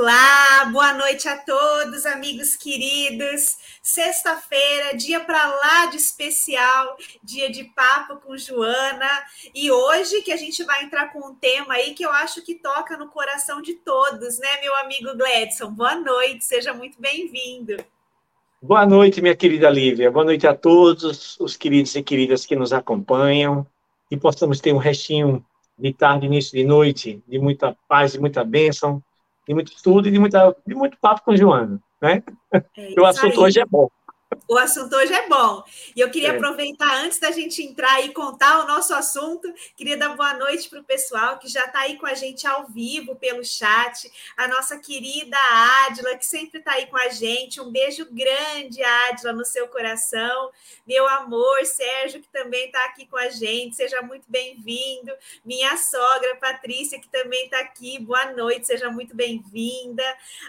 Olá, boa noite a todos, amigos queridos. Sexta-feira, dia para lá de especial, dia de papo com Joana. E hoje que a gente vai entrar com um tema aí que eu acho que toca no coração de todos, né, meu amigo Gledson? Boa noite, seja muito bem-vindo. Boa noite, minha querida Lívia. Boa noite a todos os queridos e queridas que nos acompanham e possamos ter um restinho de tarde, início de noite, de muita paz, de muita bênção de muito estudo e de, muita, de muito papo com o Joana, né? É o assunto aí. hoje é bom. O assunto hoje é bom. E eu queria é. aproveitar, antes da gente entrar e contar o nosso assunto, queria dar boa noite para o pessoal que já está aí com a gente ao vivo pelo chat. A nossa querida Ádila, que sempre está aí com a gente. Um beijo grande, Ádila, no seu coração. Meu amor, Sérgio, que também está aqui com a gente. Seja muito bem-vindo. Minha sogra, Patrícia, que também está aqui. Boa noite, seja muito bem-vinda.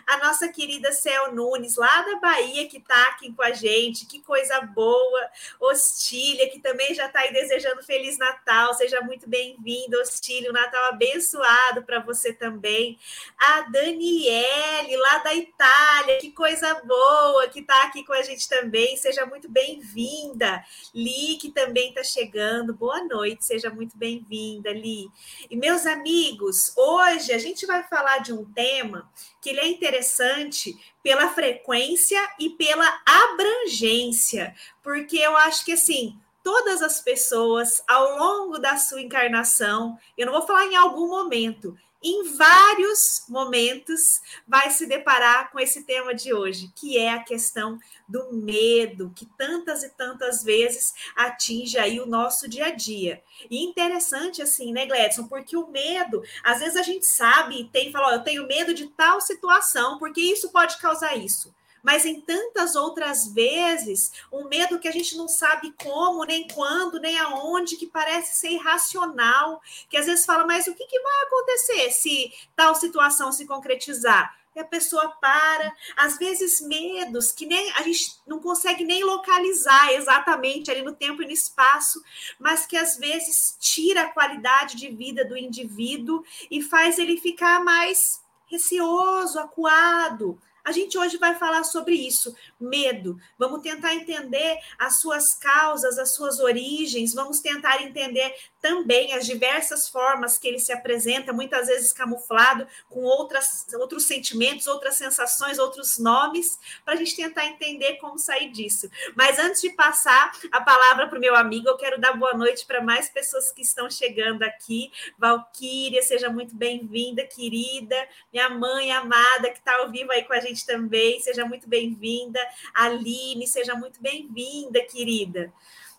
A nossa querida Cel Nunes, lá da Bahia, que está aqui com a gente gente, que coisa boa. Ostília, que também já está aí desejando Feliz Natal, seja muito bem-vinda, Ostília, um Natal abençoado para você também. A Daniele, lá da Itália, que coisa boa, que está aqui com a gente também, seja muito bem-vinda. Li, que também está chegando, boa noite, seja muito bem-vinda, Li. E meus amigos, hoje a gente vai falar de um tema que ele é interessante pela frequência e pela abrangência, porque eu acho que assim, todas as pessoas ao longo da sua encarnação, eu não vou falar em algum momento, em vários momentos vai se deparar com esse tema de hoje, que é a questão do medo, que tantas e tantas vezes atinge aí o nosso dia a dia. E interessante assim, né, Gledson, porque o medo, às vezes a gente sabe tem, fala, oh, eu tenho medo de tal situação, porque isso pode causar isso mas em tantas outras vezes, um medo que a gente não sabe como, nem quando, nem aonde, que parece ser irracional, que às vezes fala, mas o que, que vai acontecer se tal situação se concretizar? E a pessoa para, às vezes medos que nem a gente não consegue nem localizar exatamente ali no tempo e no espaço, mas que às vezes tira a qualidade de vida do indivíduo e faz ele ficar mais receoso, acuado, a gente hoje vai falar sobre isso, medo. Vamos tentar entender as suas causas, as suas origens, vamos tentar entender também as diversas formas que ele se apresenta, muitas vezes camuflado com outras, outros sentimentos, outras sensações, outros nomes, para a gente tentar entender como sair disso. Mas antes de passar a palavra para o meu amigo, eu quero dar boa noite para mais pessoas que estão chegando aqui. Valquíria, seja muito bem-vinda, querida. Minha mãe amada, que está ao vivo aí com a gente também, seja muito bem-vinda. Aline, seja muito bem-vinda, querida.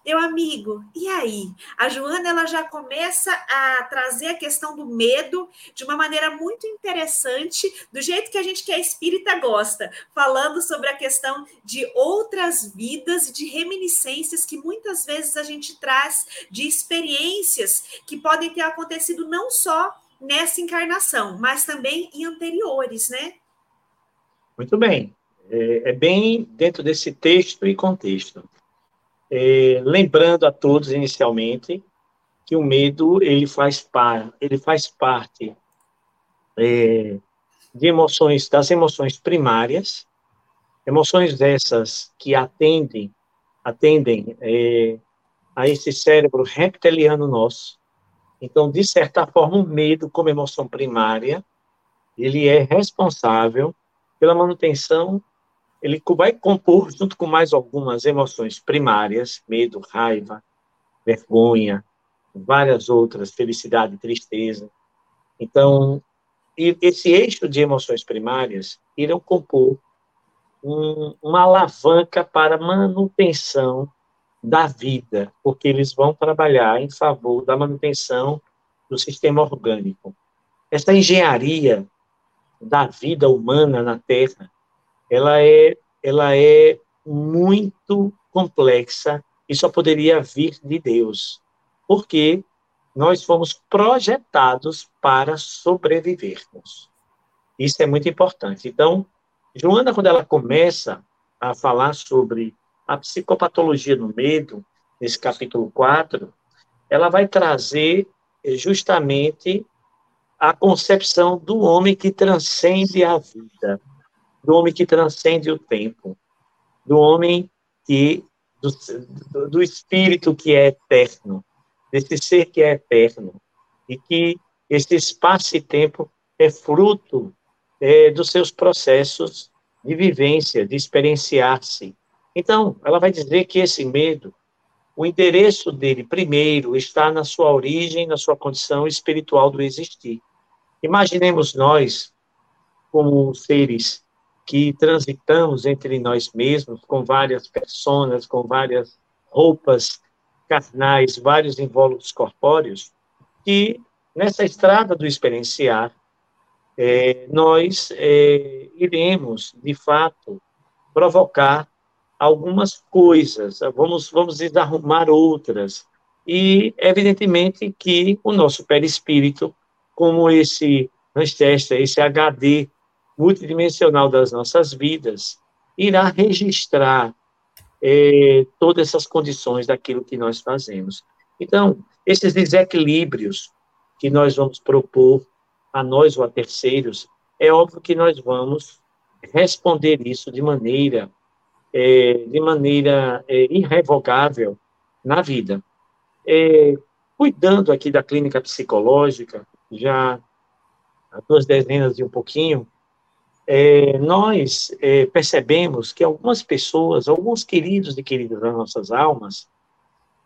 Meu amigo, e aí? A Joana ela já começa a trazer a questão do medo de uma maneira muito interessante, do jeito que a gente que é espírita gosta, falando sobre a questão de outras vidas e de reminiscências que muitas vezes a gente traz de experiências que podem ter acontecido não só nessa encarnação, mas também em anteriores, né? Muito bem. É, é bem dentro desse texto e contexto. É, lembrando a todos inicialmente que o medo ele faz par, ele faz parte é, de emoções das emoções primárias, emoções essas que atendem atendem é, a esse cérebro reptiliano nosso. Então, de certa forma, o medo como emoção primária ele é responsável pela manutenção ele vai compor, junto com mais algumas emoções primárias, medo, raiva, vergonha, várias outras, felicidade, tristeza. Então, esse eixo de emoções primárias irão compor um, uma alavanca para manutenção da vida, porque eles vão trabalhar em favor da manutenção do sistema orgânico. Essa engenharia da vida humana na Terra, ela é, ela é muito complexa e só poderia vir de Deus, porque nós fomos projetados para sobrevivermos. Isso é muito importante. Então, Joana, quando ela começa a falar sobre a psicopatologia do medo, nesse capítulo 4, ela vai trazer justamente a concepção do homem que transcende a vida, do homem que transcende o tempo, do homem que do, do espírito que é eterno, desse ser que é eterno e que esse espaço e tempo é fruto é, dos seus processos de vivência, de experienciar-se. Então, ela vai dizer que esse medo, o endereço dele, primeiro, está na sua origem, na sua condição espiritual do existir. Imaginemos nós como seres que transitamos entre nós mesmos, com várias personas, com várias roupas carnais, vários invólucros corpóreos, que nessa estrada do experienciar, é, nós é, iremos, de fato, provocar algumas coisas, vamos, vamos desarrumar outras, e evidentemente que o nosso perispírito, como esse Manchester, esse HD multidimensional das nossas vidas, irá registrar é, todas essas condições daquilo que nós fazemos. Então, esses desequilíbrios que nós vamos propor a nós ou a terceiros, é óbvio que nós vamos responder isso de maneira, é, de maneira é, irrevogável na vida. Cuidando aqui da clínica psicológica, já há duas dezenas e um pouquinho, é, nós é, percebemos que algumas pessoas, alguns queridos e queridas das nossas almas,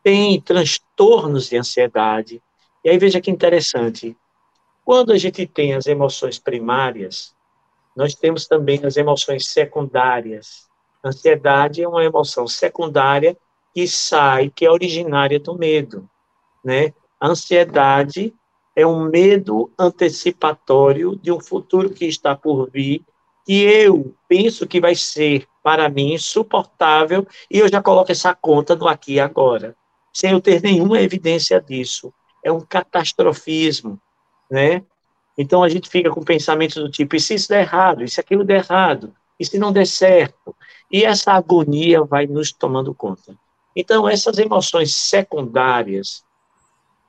têm transtornos de ansiedade. E aí veja que interessante, quando a gente tem as emoções primárias, nós temos também as emoções secundárias. ansiedade é uma emoção secundária que sai, que é originária do medo, né? A ansiedade é um medo antecipatório de um futuro que está por vir que eu penso que vai ser, para mim, suportável, e eu já coloco essa conta no aqui e agora, sem eu ter nenhuma evidência disso. É um catastrofismo, né? Então a gente fica com pensamentos do tipo, e se isso der errado, e se aquilo der errado, e se não der certo? E essa agonia vai nos tomando conta. Então, essas emoções secundárias,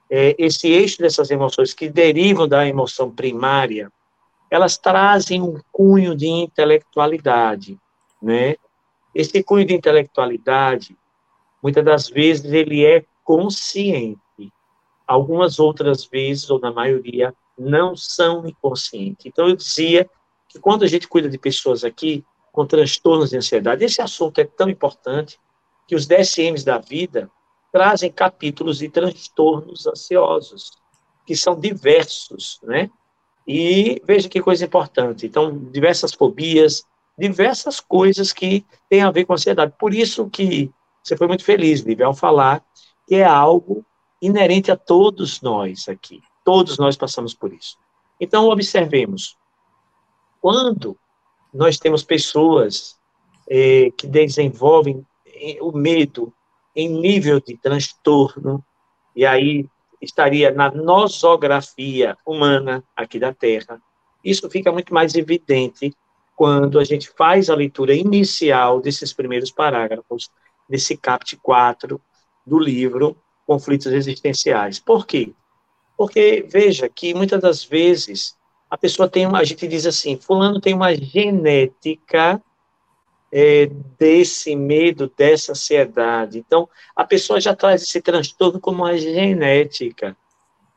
é, esse eixo dessas emoções que derivam da emoção primária, elas trazem um cunho de intelectualidade, né? Esse cunho de intelectualidade, muitas das vezes, ele é consciente. Algumas outras vezes, ou na maioria, não são inconscientes. Então, eu dizia que quando a gente cuida de pessoas aqui com transtornos de ansiedade, esse assunto é tão importante que os DSMs da vida trazem capítulos de transtornos ansiosos, que são diversos, né? E veja que coisa importante. Então, diversas fobias, diversas coisas que têm a ver com a ansiedade. Por isso que você foi muito feliz, Lívia, ao falar que é algo inerente a todos nós aqui. Todos nós passamos por isso. Então, observemos. Quando nós temos pessoas é, que desenvolvem eh, o medo em nível de transtorno, e aí estaria na nosografia humana aqui da Terra. Isso fica muito mais evidente quando a gente faz a leitura inicial desses primeiros parágrafos desse caput 4 do livro Conflitos Existenciais. Por quê? Porque, veja, que muitas das vezes a pessoa tem uma, a gente diz assim, fulano tem uma genética é, desse medo, dessa ansiedade. Então, a pessoa já traz esse transtorno como uma genética,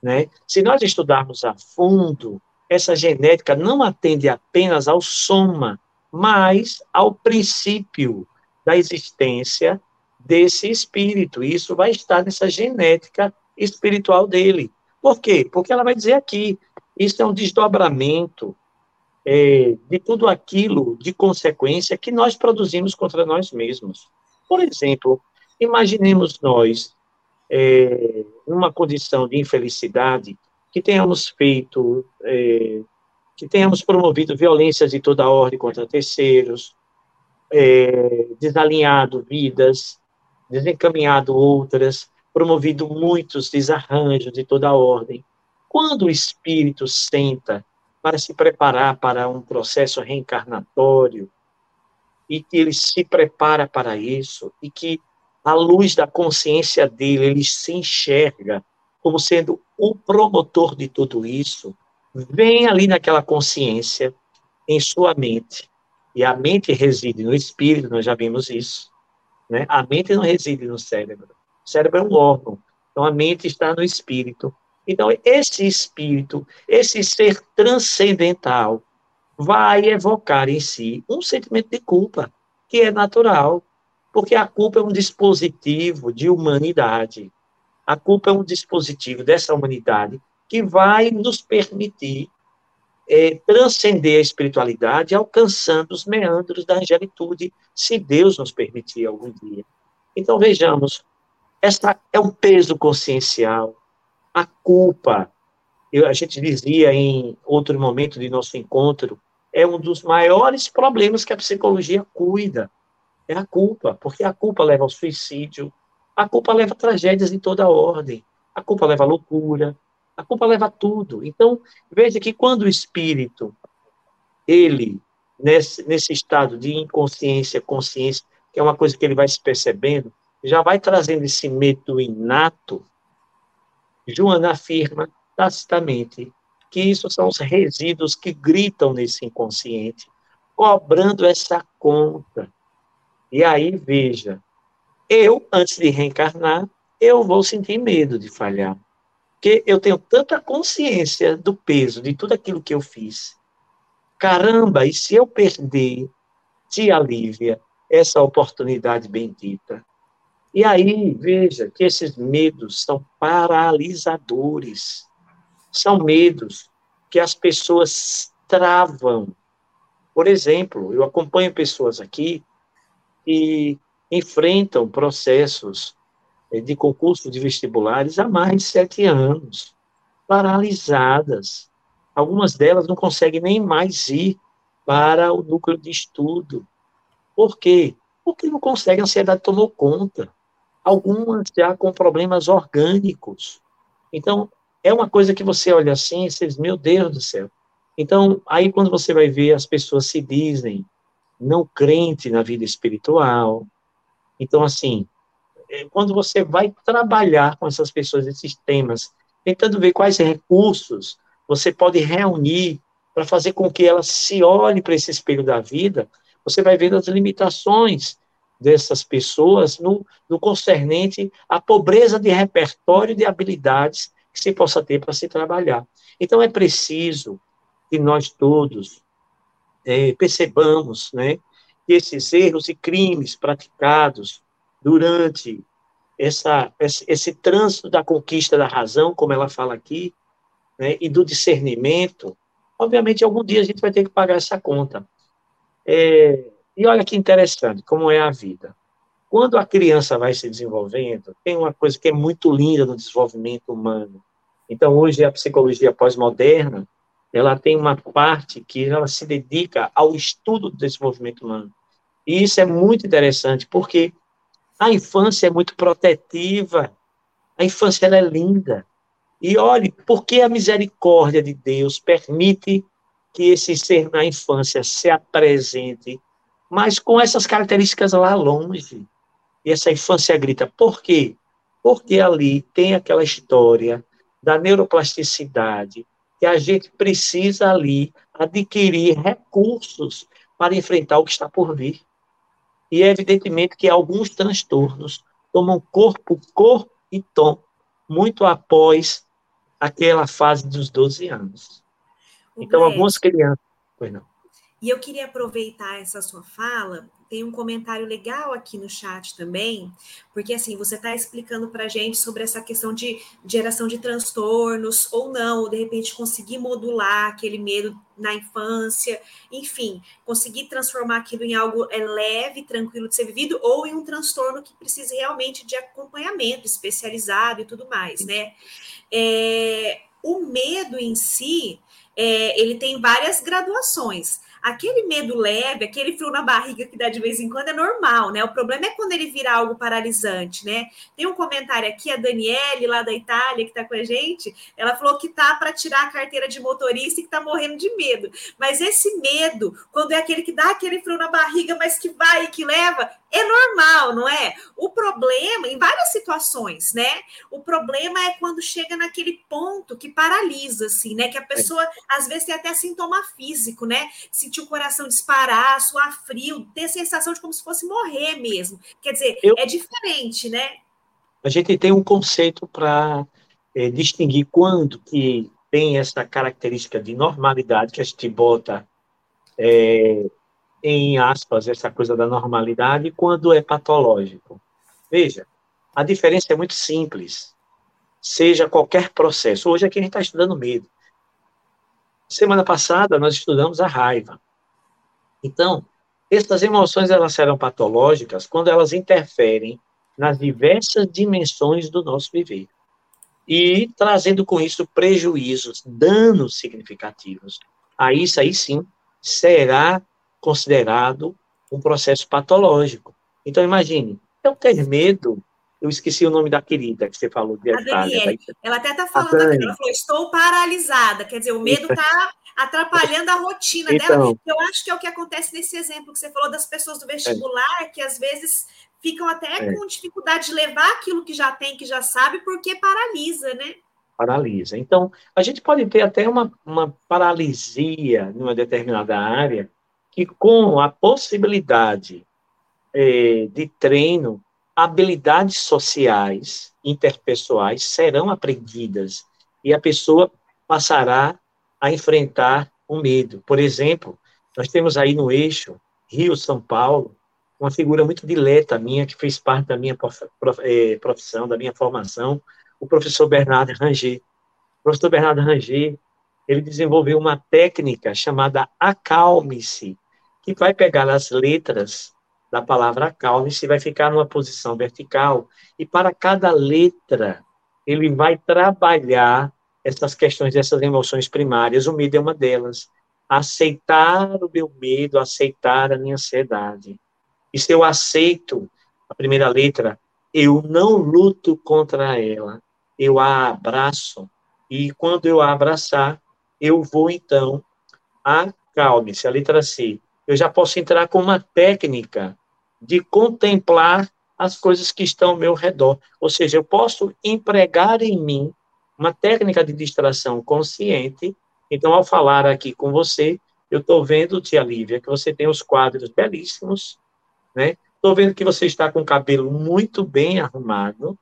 né? Se nós estudarmos a fundo, essa genética não atende apenas ao soma, mas ao princípio da existência desse espírito. Isso vai estar nessa genética espiritual dele. Por quê? Porque ela vai dizer aqui, isso é um desdobramento é, de tudo aquilo de consequência que nós produzimos contra nós mesmos. Por exemplo, imaginemos nós, é, numa condição de infelicidade, que tenhamos feito, é, que tenhamos promovido violências de toda ordem contra terceiros, é, desalinhado vidas, desencaminhado outras, promovido muitos desarranjos de toda ordem. Quando o espírito senta para se preparar para um processo reencarnatório, e que ele se prepara para isso, e que, à luz da consciência dele, ele se enxerga como sendo o promotor de tudo isso, vem ali naquela consciência, em sua mente, e a mente reside no espírito, nós já vimos isso, né? A mente não reside no cérebro. O cérebro é um órgão, então a mente está no espírito. Então, esse espírito, esse ser transcendental, vai evocar em si um sentimento de culpa, que é natural, porque a culpa é um dispositivo de humanidade. A culpa é um dispositivo dessa humanidade que vai nos permitir é, transcender a espiritualidade, alcançando os meandros da angelitude, se Deus nos permitir algum dia. Então, vejamos, essa é um peso consciencial, a culpa, eu, a gente dizia em outro momento de nosso encontro, é um dos maiores problemas que a psicologia cuida, é a culpa, porque a culpa leva ao suicídio, a culpa leva a tragédias de toda ordem, a culpa leva à loucura, a culpa leva a tudo. Então, veja que quando o espírito, ele, nesse, nesse estado de inconsciência, consciência, que é uma coisa que ele vai se percebendo, já vai trazendo esse medo inato, Joana afirma tacitamente que isso são os resíduos que gritam nesse inconsciente, cobrando essa conta. E aí, veja, eu, antes de reencarnar, eu vou sentir medo de falhar. Porque eu tenho tanta consciência do peso de tudo aquilo que eu fiz. Caramba, e se eu perder, tia Lívia, essa oportunidade bendita? E aí, veja que esses medos são paralisadores. São medos que as pessoas travam. Por exemplo, eu acompanho pessoas aqui que enfrentam processos eh, de concurso de vestibulares há mais de sete anos, paralisadas. Algumas delas não conseguem nem mais ir para o núcleo de estudo. Por quê? Porque não conseguem, a ansiedade tomou conta. Algumas já com problemas orgânicos. Então, é uma coisa que você olha assim e diz, meu Deus do céu. Então, aí quando você vai ver, as pessoas se dizem não crente na vida espiritual. Então, assim, é, quando você vai trabalhar com essas pessoas, esses temas, tentando ver quais recursos você pode reunir para fazer com que elas se olhem para esse espelho da vida, você vai ver as limitações dessas pessoas no, no concernente à pobreza de repertório de habilidades que se possa ter para se trabalhar. Então, é preciso que nós todos é, percebamos né, que esses erros e crimes praticados durante essa, esse, esse trânsito da conquista da razão, como ela fala aqui, né, e do discernimento, obviamente, algum dia a gente vai ter que pagar essa conta. É, e olha que interessante, como é a vida. Quando a criança vai se desenvolvendo, tem uma coisa que é muito linda no desenvolvimento humano. Então, hoje, a psicologia pós-moderna, ela tem uma parte que ela se dedica ao estudo do desenvolvimento humano. E isso é muito interessante, porque a infância é muito protetiva, a infância é linda. E olhe, por que a misericórdia de Deus permite que esse ser na infância se apresente, mas com essas características lá longe? E essa infância grita, por quê? Porque ali tem aquela história da neuroplasticidade, que a gente precisa ali adquirir recursos para enfrentar o que está por vir. E é evidentemente que alguns transtornos tomam corpo, cor e tom muito após aquela fase dos 12 anos. Então, algumas crianças. Pois não. E eu queria aproveitar essa sua fala tem um comentário legal aqui no chat também, porque assim, você está explicando para a gente sobre essa questão de geração de transtornos ou não, ou de repente conseguir modular aquele medo na infância, enfim, conseguir transformar aquilo em algo é, leve, tranquilo de ser vivido, ou em um transtorno que precise realmente de acompanhamento especializado e tudo mais, né? É, o medo em si, é, ele tem várias graduações. Aquele medo leve, aquele frio na barriga que dá de vez em quando é normal, né? O problema é quando ele vira algo paralisante, né? Tem um comentário aqui, a Daniele, lá da Itália, que está com a gente, ela falou que tá para tirar a carteira de motorista e que tá morrendo de medo. Mas esse medo, quando é aquele que dá aquele frio na barriga, mas que vai e que leva, é normal, não é? O problema, em várias situações, né? O problema é quando chega naquele ponto que paralisa, assim, né? Que a pessoa às vezes tem até sintoma físico, né? Sentir o coração disparar, suar frio, ter sensação de como se fosse morrer mesmo. Quer dizer, eu, é diferente, né? A gente tem um conceito para é, distinguir quando que tem essa característica de normalidade que a gente bota é, em aspas essa coisa da normalidade quando é patológico. Veja, a diferença é muito simples. Seja qualquer processo. Hoje aqui a gente está estudando medo. Semana passada nós estudamos a raiva. Então, essas emoções elas serão patológicas quando elas interferem nas diversas dimensões do nosso viver e trazendo com isso prejuízos, danos significativos. Aí isso aí sim será considerado um processo patológico. Então imagine, eu ter medo eu esqueci o nome da querida que você falou de a Daniele, ela até está falando aqui, ela falou, estou paralisada, quer dizer, o medo está atrapalhando a rotina então, dela. Eu acho que é o que acontece nesse exemplo que você falou das pessoas do vestibular, é. que às vezes ficam até é. com dificuldade de levar aquilo que já tem, que já sabe, porque paralisa, né? Paralisa. Então, a gente pode ter até uma, uma paralisia numa determinada área, que com a possibilidade é, de treino, habilidades sociais, interpessoais serão aprendidas e a pessoa passará a enfrentar o medo. Por exemplo, nós temos aí no eixo Rio-São Paulo uma figura muito dileta minha, que fez parte da minha eh, profissão, da minha formação, o professor Bernardo Ranger. O professor Bernardo Ranger, ele desenvolveu uma técnica chamada acalme-se, que vai pegar as letras da palavra acalme-se vai ficar numa posição vertical e para cada letra ele vai trabalhar essas questões dessas emoções primárias. O medo é uma delas. Aceitar o meu medo, aceitar a minha ansiedade. E se eu aceito a primeira letra, eu não luto contra ela, eu a abraço. E quando eu a abraçar, eu vou então acalme-se, a letra C, eu já posso entrar com uma técnica de contemplar as coisas que estão ao meu redor. Ou seja, eu posso empregar em mim uma técnica de distração consciente. Então, ao falar aqui com você, eu estou vendo, tia Lívia, que você tem os quadros belíssimos, né? Estou vendo que você está com o cabelo muito bem arrumado.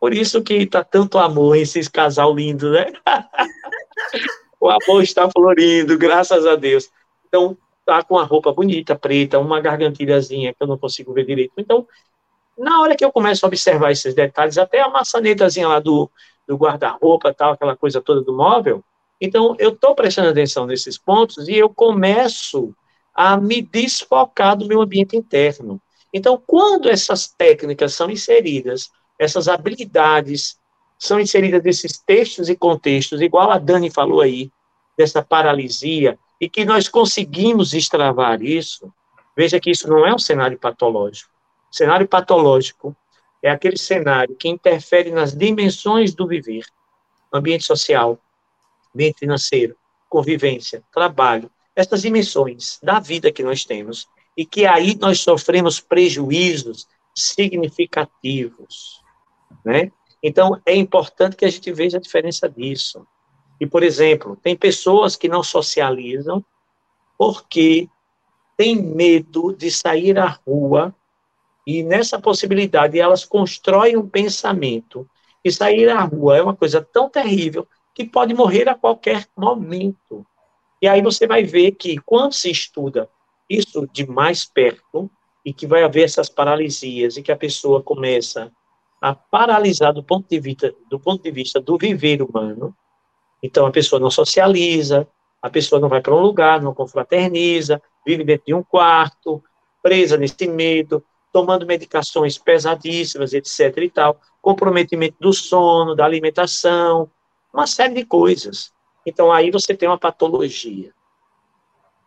Por isso que está tanto amor esses casal lindo, né? o amor está florindo, graças a Deus. Então, tá com a roupa bonita, preta, uma gargantilhazinha que eu não consigo ver direito. Então, na hora que eu começo a observar esses detalhes, até a maçanetazinha lá do, do guarda-roupa, tal, aquela coisa toda do móvel, então eu estou prestando atenção nesses pontos e eu começo a me desfocar do meu ambiente interno. Então, quando essas técnicas são inseridas, essas habilidades são inseridas nesses textos e contextos, igual a Dani falou aí, dessa paralisia, e que nós conseguimos extravar isso, veja que isso não é um cenário patológico. O cenário patológico é aquele cenário que interfere nas dimensões do viver, ambiente social, ambiente financeiro, convivência, trabalho, essas dimensões da vida que nós temos, e que aí nós sofremos prejuízos significativos, né? Então, é importante que a gente veja a diferença disso. E, por exemplo, tem pessoas que não socializam porque têm medo de sair à rua e nessa possibilidade elas constroem um pensamento que sair à rua é uma coisa tão terrível que pode morrer a qualquer momento. E aí você vai ver que quando se estuda isso de mais perto e que vai haver essas paralisias e que a pessoa começa a paralisar do ponto de vista do ponto de vista do viver humano, então a pessoa não socializa, a pessoa não vai para um lugar, não confraterniza, vive dentro de um quarto, presa nesse medo, tomando medicações pesadíssimas, etc. e tal, comprometimento do sono, da alimentação, uma série de coisas. Então aí você tem uma patologia.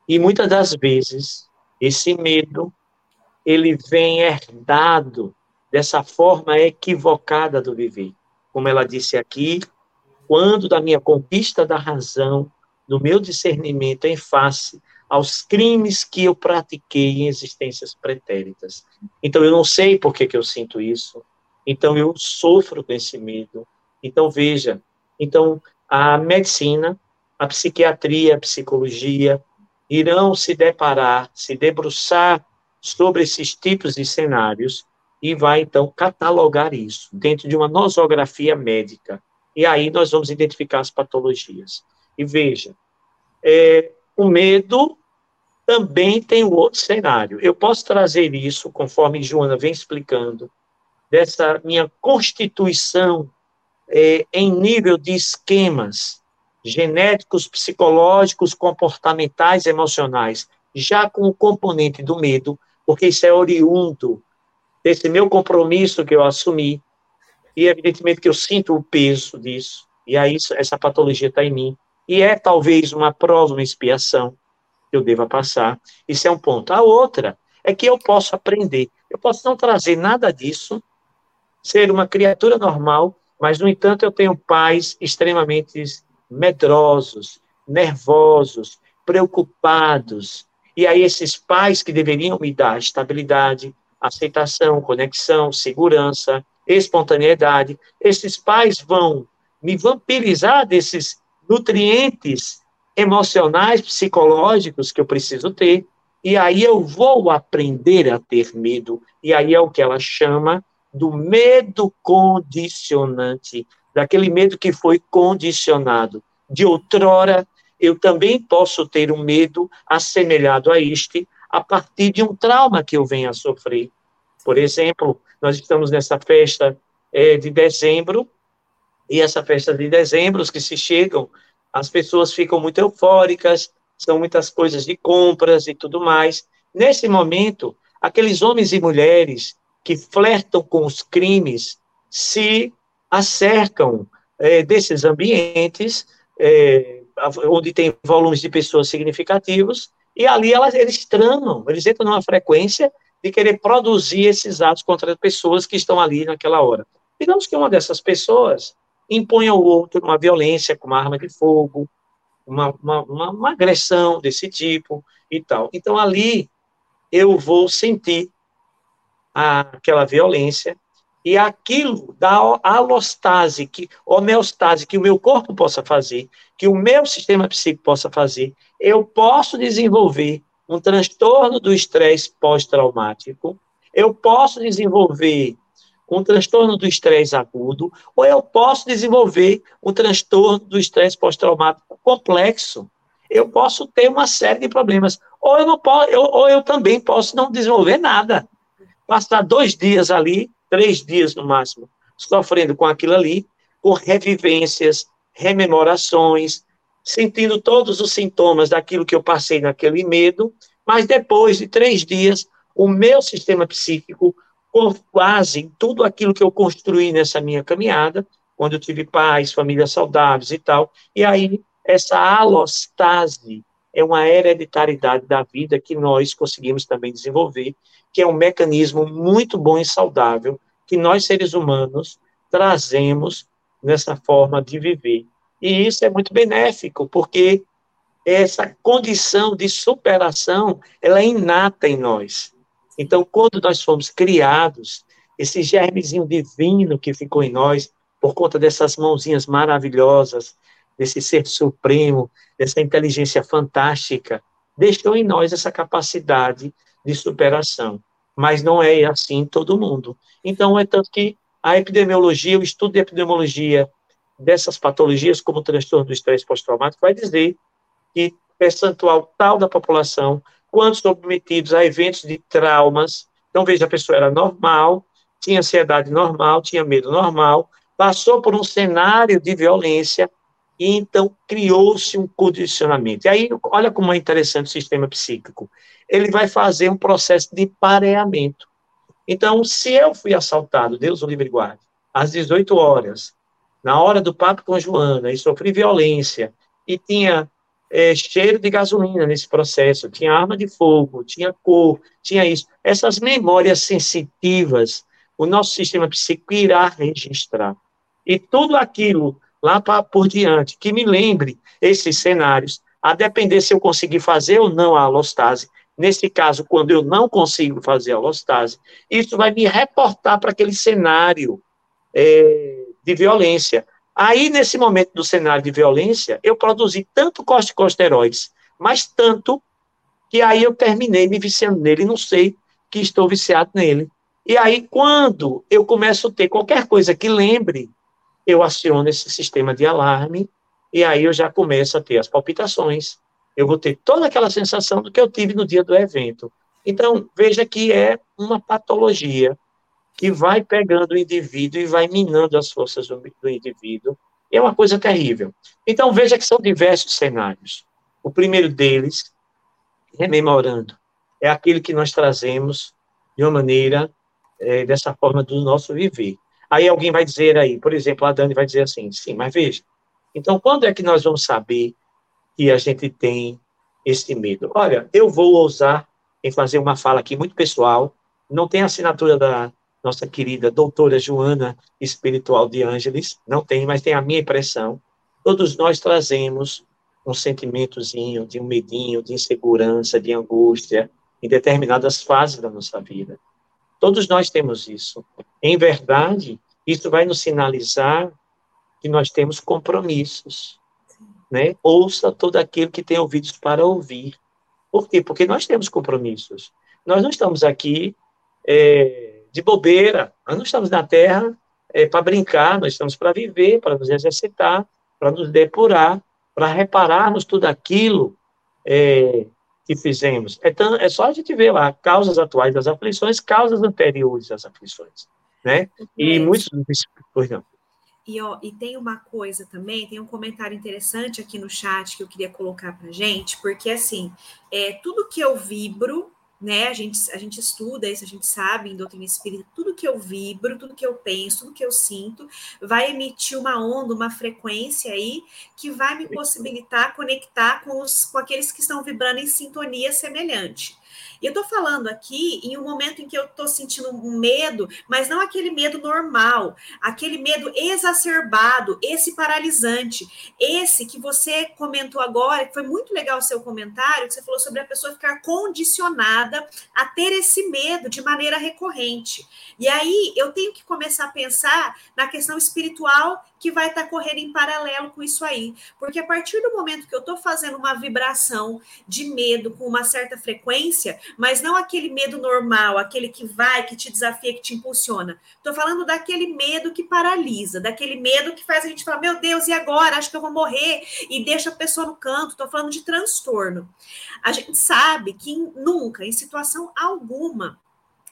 E muitas das vezes esse medo ele vem herdado dessa forma equivocada do viver. Como ela disse aqui, quando da minha conquista da razão, do meu discernimento em face aos crimes que eu pratiquei em existências pretéritas. Então, eu não sei por que, que eu sinto isso. Então, eu sofro com esse medo. Então, veja, então, a medicina, a psiquiatria, a psicologia, irão se deparar, se debruçar sobre esses tipos de cenários e vai, então, catalogar isso dentro de uma nosografia médica. E aí nós vamos identificar as patologias. E veja, é, o medo também tem um outro cenário. Eu posso trazer isso, conforme Joana vem explicando, dessa minha constituição é, em nível de esquemas genéticos, psicológicos, comportamentais, emocionais, já com o componente do medo, porque isso é oriundo desse meu compromisso que eu assumi, e evidentemente que eu sinto o peso disso, e aí essa patologia está em mim, e é talvez uma prova, uma expiação que eu deva passar, isso é um ponto. A outra é que eu posso aprender, eu posso não trazer nada disso, ser uma criatura normal, mas, no entanto, eu tenho pais extremamente medrosos, nervosos, preocupados. E aí, esses pais que deveriam me dar estabilidade, aceitação, conexão, segurança, espontaneidade, esses pais vão me vampirizar desses nutrientes emocionais, psicológicos que eu preciso ter, e aí eu vou aprender a ter medo, e aí é o que ela chama do medo condicionante, daquele medo que foi condicionado. De outrora, eu também posso ter um medo assemelhado a este, a partir de um trauma que eu venha a sofrer. Por exemplo, nós estamos nessa festa é, de dezembro, e essa festa de dezembro, os que se chegam, as pessoas ficam muito eufóricas, são muitas coisas de compras e tudo mais. Nesse momento, aqueles homens e mulheres que flertam com os crimes se acercam é, desses ambientes é, onde tem volumes de pessoas significativos e ali elas, eles tramam, eles entram numa frequência de querer produzir esses atos contra pessoas que estão ali naquela hora. Digamos que uma dessas pessoas impõe ao outro uma violência com uma arma de fogo, uma, uma, uma, uma agressão desse tipo e tal. Então, ali eu vou sentir aquela violência, e aquilo da alostase, que, homeostase que o meu corpo possa fazer, que o meu sistema psíquico possa fazer, eu posso desenvolver um transtorno do estresse pós-traumático, eu posso desenvolver um transtorno do estresse agudo, ou eu posso desenvolver um transtorno do estresse pós-traumático complexo. Eu posso ter uma série de problemas, ou eu não posso, eu, ou eu também posso não desenvolver nada. Passar dois dias ali, três dias no máximo, sofrendo com aquilo ali, com revivências, rememorações, sentindo todos os sintomas daquilo que eu passei naquele medo, mas depois de três dias, o meu sistema psíquico, com quase tudo aquilo que eu construí nessa minha caminhada, quando eu tive paz, famílias saudáveis e tal, e aí essa alostase é uma hereditariedade da vida que nós conseguimos também desenvolver, que é um mecanismo muito bom e saudável que nós, seres humanos, trazemos nessa forma de viver. E isso é muito benéfico, porque essa condição de superação, ela é inata em nós. Então, quando nós fomos criados, esse germezinho divino que ficou em nós, por conta dessas mãozinhas maravilhosas, desse ser supremo, dessa inteligência fantástica, deixou em nós essa capacidade de superação. Mas não é assim todo mundo. Então, é tanto que a epidemiologia, o estudo de epidemiologia dessas patologias, como o transtorno do estresse pós-traumático, vai dizer que percentual tal da população, quando submetidos a eventos de traumas, então veja, a pessoa era normal, tinha ansiedade normal, tinha medo normal, passou por um cenário de violência, e então criou-se um condicionamento. E aí, olha como é interessante o sistema psíquico. Ele vai fazer um processo de pareamento. Então, se eu fui assaltado, Deus o livre guarde, às 18 horas, na hora do papo com Joana, e sofri violência, e tinha é, cheiro de gasolina nesse processo, tinha arma de fogo, tinha cor, tinha isso. Essas memórias sensitivas, o nosso sistema psíquico irá registrar. E tudo aquilo lá pra, por diante, que me lembre esses cenários, a depender se eu conseguir fazer ou não a alostase. Nesse caso, quando eu não consigo fazer a alostase, isso vai me reportar para aquele cenário é, de violência. Aí, nesse momento do cenário de violência, eu produzi tanto corticosteroides, mas tanto, que aí eu terminei me viciando nele, não sei que estou viciado nele. E aí, quando eu começo a ter qualquer coisa que lembre, eu aciono esse sistema de alarme, e aí eu já começo a ter as palpitações, eu vou ter toda aquela sensação do que eu tive no dia do evento. Então, veja que é uma patologia que vai pegando o indivíduo e vai minando as forças do, do indivíduo. É uma coisa terrível. Então, veja que são diversos cenários. O primeiro deles, rememorando, é aquele que nós trazemos de uma maneira, é, dessa forma do nosso viver. Aí alguém vai dizer aí, por exemplo, a Dani vai dizer assim, sim, mas veja, então quando é que nós vamos saber que a gente tem esse medo? Olha, eu vou ousar em fazer uma fala aqui muito pessoal, não tem assinatura da nossa querida doutora Joana Espiritual de Ângeles, não tem, mas tem a minha impressão. Todos nós trazemos um sentimentozinho de um medinho, de insegurança, de angústia, em determinadas fases da nossa vida. Todos nós temos isso. Em verdade, isso vai nos sinalizar que nós temos compromissos. Né? Ouça todo aquele que tem ouvidos para ouvir. Por quê? Porque nós temos compromissos. Nós não estamos aqui é, de bobeira, nós não estamos na Terra é, para brincar, nós estamos para viver, para nos exercitar, para nos depurar, para repararmos tudo aquilo é, que fizemos. É, tão, é só a gente ver lá causas atuais das aflições, causas anteriores das aflições. Né? E muitos. Pois não. E, ó, e tem uma coisa também, tem um comentário interessante aqui no chat que eu queria colocar para gente, porque assim, é, tudo que eu vibro, né? A gente, a gente estuda isso, a gente sabe em doutrina espírita, tudo que eu vibro, tudo que eu penso, tudo que eu sinto, vai emitir uma onda, uma frequência aí que vai me possibilitar conectar com, os, com aqueles que estão vibrando em sintonia semelhante. E eu tô falando aqui em um momento em que eu tô sentindo um medo, mas não aquele medo normal, aquele medo exacerbado, esse paralisante, esse que você comentou agora, que foi muito legal o seu comentário, que você falou sobre a pessoa ficar condicionada a ter esse medo de maneira recorrente. E aí eu tenho que começar a pensar na questão espiritual que vai estar tá correndo em paralelo com isso aí. Porque a partir do momento que eu estou fazendo uma vibração de medo com uma certa frequência, mas não aquele medo normal, aquele que vai, que te desafia, que te impulsiona. Estou falando daquele medo que paralisa, daquele medo que faz a gente falar: meu Deus, e agora? Acho que eu vou morrer, e deixa a pessoa no canto. Estou falando de transtorno. A gente sabe que nunca, em situação alguma,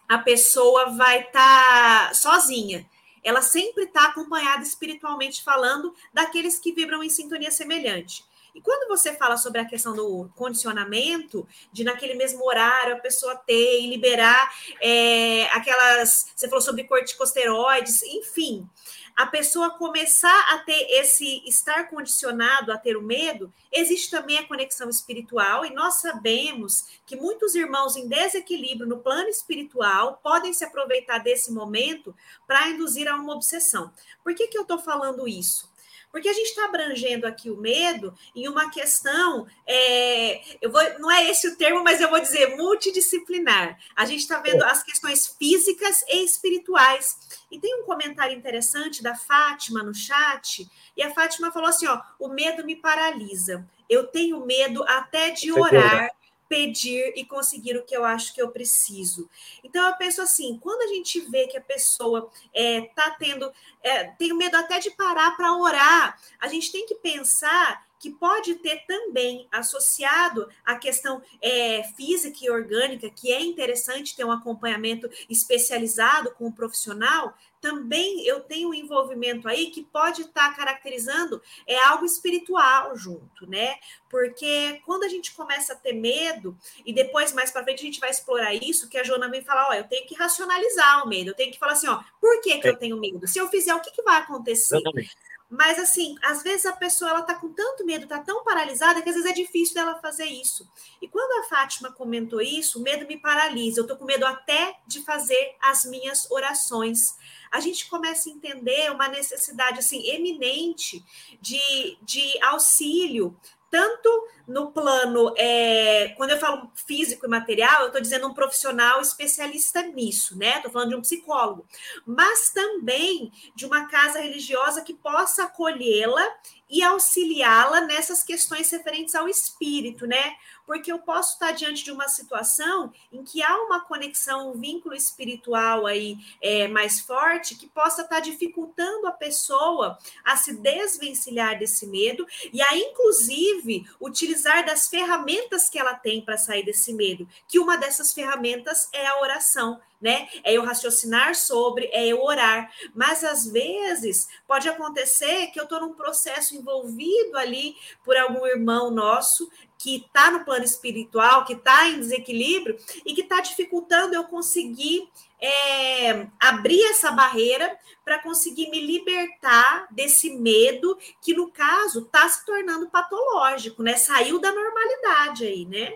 a pessoa vai estar tá sozinha ela sempre está acompanhada espiritualmente falando daqueles que vibram em sintonia semelhante. E quando você fala sobre a questão do condicionamento, de naquele mesmo horário a pessoa ter e liberar é, aquelas. Você falou sobre corticosteroides, enfim a pessoa começar a ter esse estar condicionado a ter o medo, existe também a conexão espiritual, e nós sabemos que muitos irmãos em desequilíbrio no plano espiritual podem se aproveitar desse momento para induzir a uma obsessão. Por que, que eu estou falando isso? Porque a gente está abrangendo aqui o medo em uma questão, é, eu vou, não é esse o termo, mas eu vou dizer multidisciplinar. A gente está vendo as questões físicas e espirituais. E tem um comentário interessante da Fátima no chat, e a Fátima falou assim: ó, o medo me paralisa. Eu tenho medo até de orar pedir e conseguir o que eu acho que eu preciso. Então eu penso assim, quando a gente vê que a pessoa é, tá tendo, é, tem medo até de parar para orar, a gente tem que pensar que pode ter também associado a questão é, física e orgânica, que é interessante ter um acompanhamento especializado com o um profissional, também eu tenho um envolvimento aí que pode estar tá caracterizando é algo espiritual junto, né? Porque quando a gente começa a ter medo, e depois mais para frente a gente vai explorar isso, que a Joana vem falar, ó, eu tenho que racionalizar o medo, eu tenho que falar assim, ó, por que, que é. eu tenho medo? Se eu fizer, o que, que vai acontecer? Exatamente. Mas assim, às vezes a pessoa ela tá com tanto medo, tá tão paralisada que às vezes é difícil dela fazer isso. E quando a Fátima comentou isso, o medo me paralisa. Eu tô com medo até de fazer as minhas orações. A gente começa a entender uma necessidade assim eminente de, de auxílio tanto no plano, é, quando eu falo físico e material, eu estou dizendo um profissional especialista nisso, né? Estou falando de um psicólogo, mas também de uma casa religiosa que possa acolhê-la e auxiliá-la nessas questões referentes ao espírito, né? Porque eu posso estar diante de uma situação em que há uma conexão, um vínculo espiritual aí é, mais forte que possa estar dificultando a pessoa a se desvencilhar desse medo e a, inclusive, utilizar das ferramentas que ela tem para sair desse medo, que uma dessas ferramentas é a oração né? É eu raciocinar sobre, é eu orar. Mas às vezes pode acontecer que eu estou num processo envolvido ali por algum irmão nosso que está no plano espiritual, que está em desequilíbrio e que está dificultando eu conseguir é, abrir essa barreira para conseguir me libertar desse medo que, no caso, está se tornando patológico, né? Saiu da normalidade aí, né?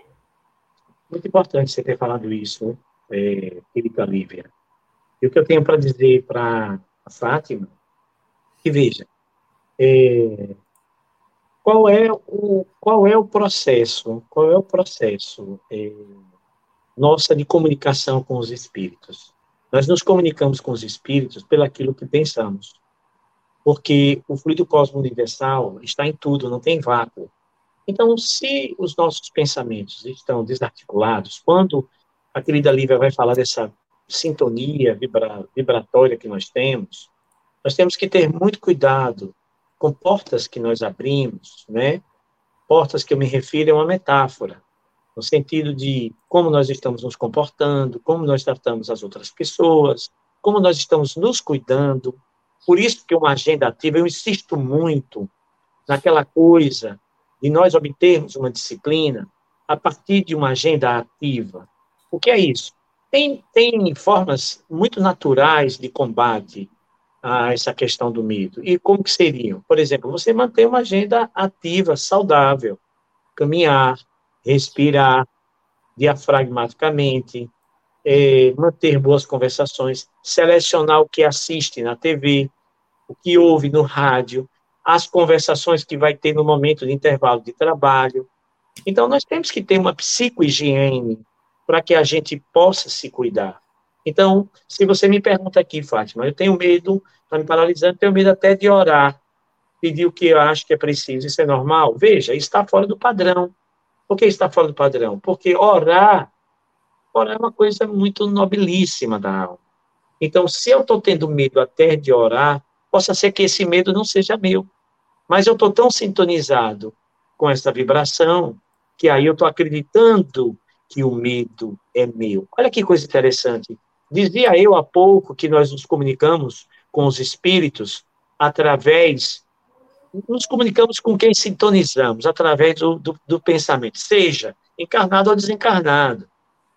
Muito importante você ter falado isso, né? É, querida Lívia. E o que eu tenho para dizer para a Fátima, que veja, é, qual é o qual é o processo, qual é o processo é, nossa de comunicação com os espíritos? Nós nos comunicamos com os espíritos pelaquilo que pensamos, porque o fluido cosmo universal está em tudo, não tem vácuo. Então, se os nossos pensamentos estão desarticulados, quando a querida Lívia vai falar dessa sintonia vibra, vibratória que nós temos, nós temos que ter muito cuidado com portas que nós abrimos, né? Portas que eu me refiro é uma metáfora, no sentido de como nós estamos nos comportando, como nós tratamos as outras pessoas, como nós estamos nos cuidando. Por isso que uma agenda ativa, eu insisto muito naquela coisa de nós obtermos uma disciplina a partir de uma agenda ativa, o que é isso? Tem, tem formas muito naturais de combate a essa questão do medo. E como que seriam? Por exemplo, você manter uma agenda ativa, saudável, caminhar, respirar diafragmaticamente, é, manter boas conversações, selecionar o que assiste na TV, o que ouve no rádio, as conversações que vai ter no momento de intervalo de trabalho. Então, nós temos que ter uma psicohigiene para que a gente possa se cuidar. Então, se você me pergunta aqui, Fátima, eu tenho medo, está me paralisando, tenho medo até de orar, pedir o que eu acho que é preciso, isso é normal? Veja, está fora do padrão. Por que está fora do padrão? Porque orar, orar é uma coisa muito nobilíssima da alma. Então, se eu estou tendo medo até de orar, possa ser que esse medo não seja meu. Mas eu estou tão sintonizado com essa vibração, que aí eu estou acreditando que o medo é meu. Olha que coisa interessante. Dizia eu há pouco que nós nos comunicamos com os espíritos através. Nos comunicamos com quem sintonizamos, através do, do, do pensamento, seja encarnado ou desencarnado.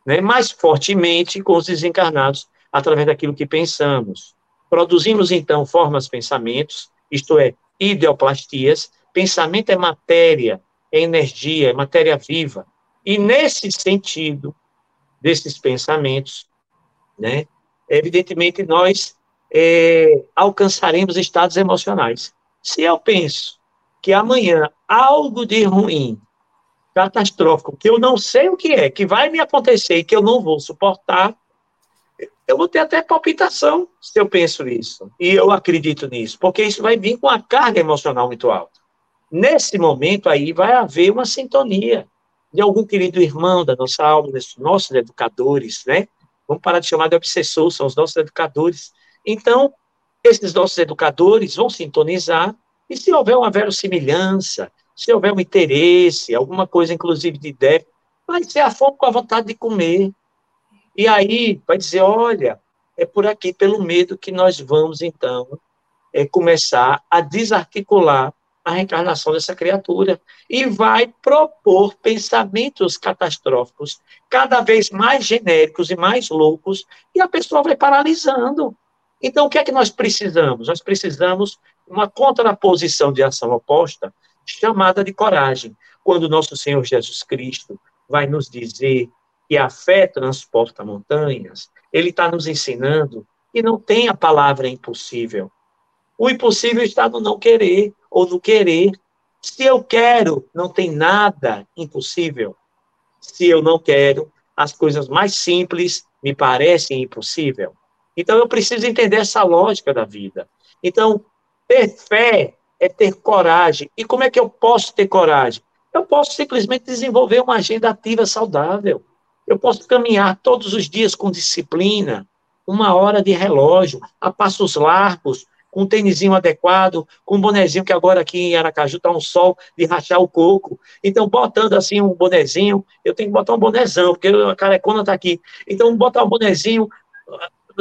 Né? Mais fortemente com os desencarnados, através daquilo que pensamos. Produzimos, então, formas pensamentos, isto é, ideoplastias. Pensamento é matéria, é energia, é matéria viva. E nesse sentido, desses pensamentos, né, evidentemente nós é, alcançaremos estados emocionais. Se eu penso que amanhã algo de ruim, catastrófico, que eu não sei o que é, que vai me acontecer e que eu não vou suportar, eu vou ter até palpitação se eu penso isso. E eu acredito nisso, porque isso vai vir com a carga emocional muito alta. Nesse momento aí vai haver uma sintonia de algum querido irmão da nossa alma, dos nossos educadores, né? Vamos parar de chamar de obsessor, são os nossos educadores. Então, esses nossos educadores vão sintonizar, e se houver uma verossimilhança, se houver um interesse, alguma coisa, inclusive, de ideia, vai ser a fome com a vontade de comer. E aí vai dizer, olha, é por aqui, pelo medo, que nós vamos, então, é, começar a desarticular a reencarnação dessa criatura e vai propor pensamentos catastróficos cada vez mais genéricos e mais loucos e a pessoa vai paralisando. Então, o que é que nós precisamos? Nós precisamos uma contraposição de ação oposta chamada de coragem. Quando nosso Senhor Jesus Cristo vai nos dizer que a fé transporta montanhas, ele está nos ensinando que não tem a palavra impossível. O impossível está no não querer ou no querer. Se eu quero, não tem nada impossível. Se eu não quero, as coisas mais simples me parecem impossível. Então eu preciso entender essa lógica da vida. Então, ter fé é ter coragem. E como é que eu posso ter coragem? Eu posso simplesmente desenvolver uma agenda ativa saudável. Eu posso caminhar todos os dias com disciplina, uma hora de relógio, a passos largos, com um tênisinho adequado, com um bonezinho que agora aqui em Aracaju está um sol de rachar o coco. Então, botando assim um bonezinho, eu tenho que botar um bonezão, porque a carecona está aqui. Então, botar um bonezinho,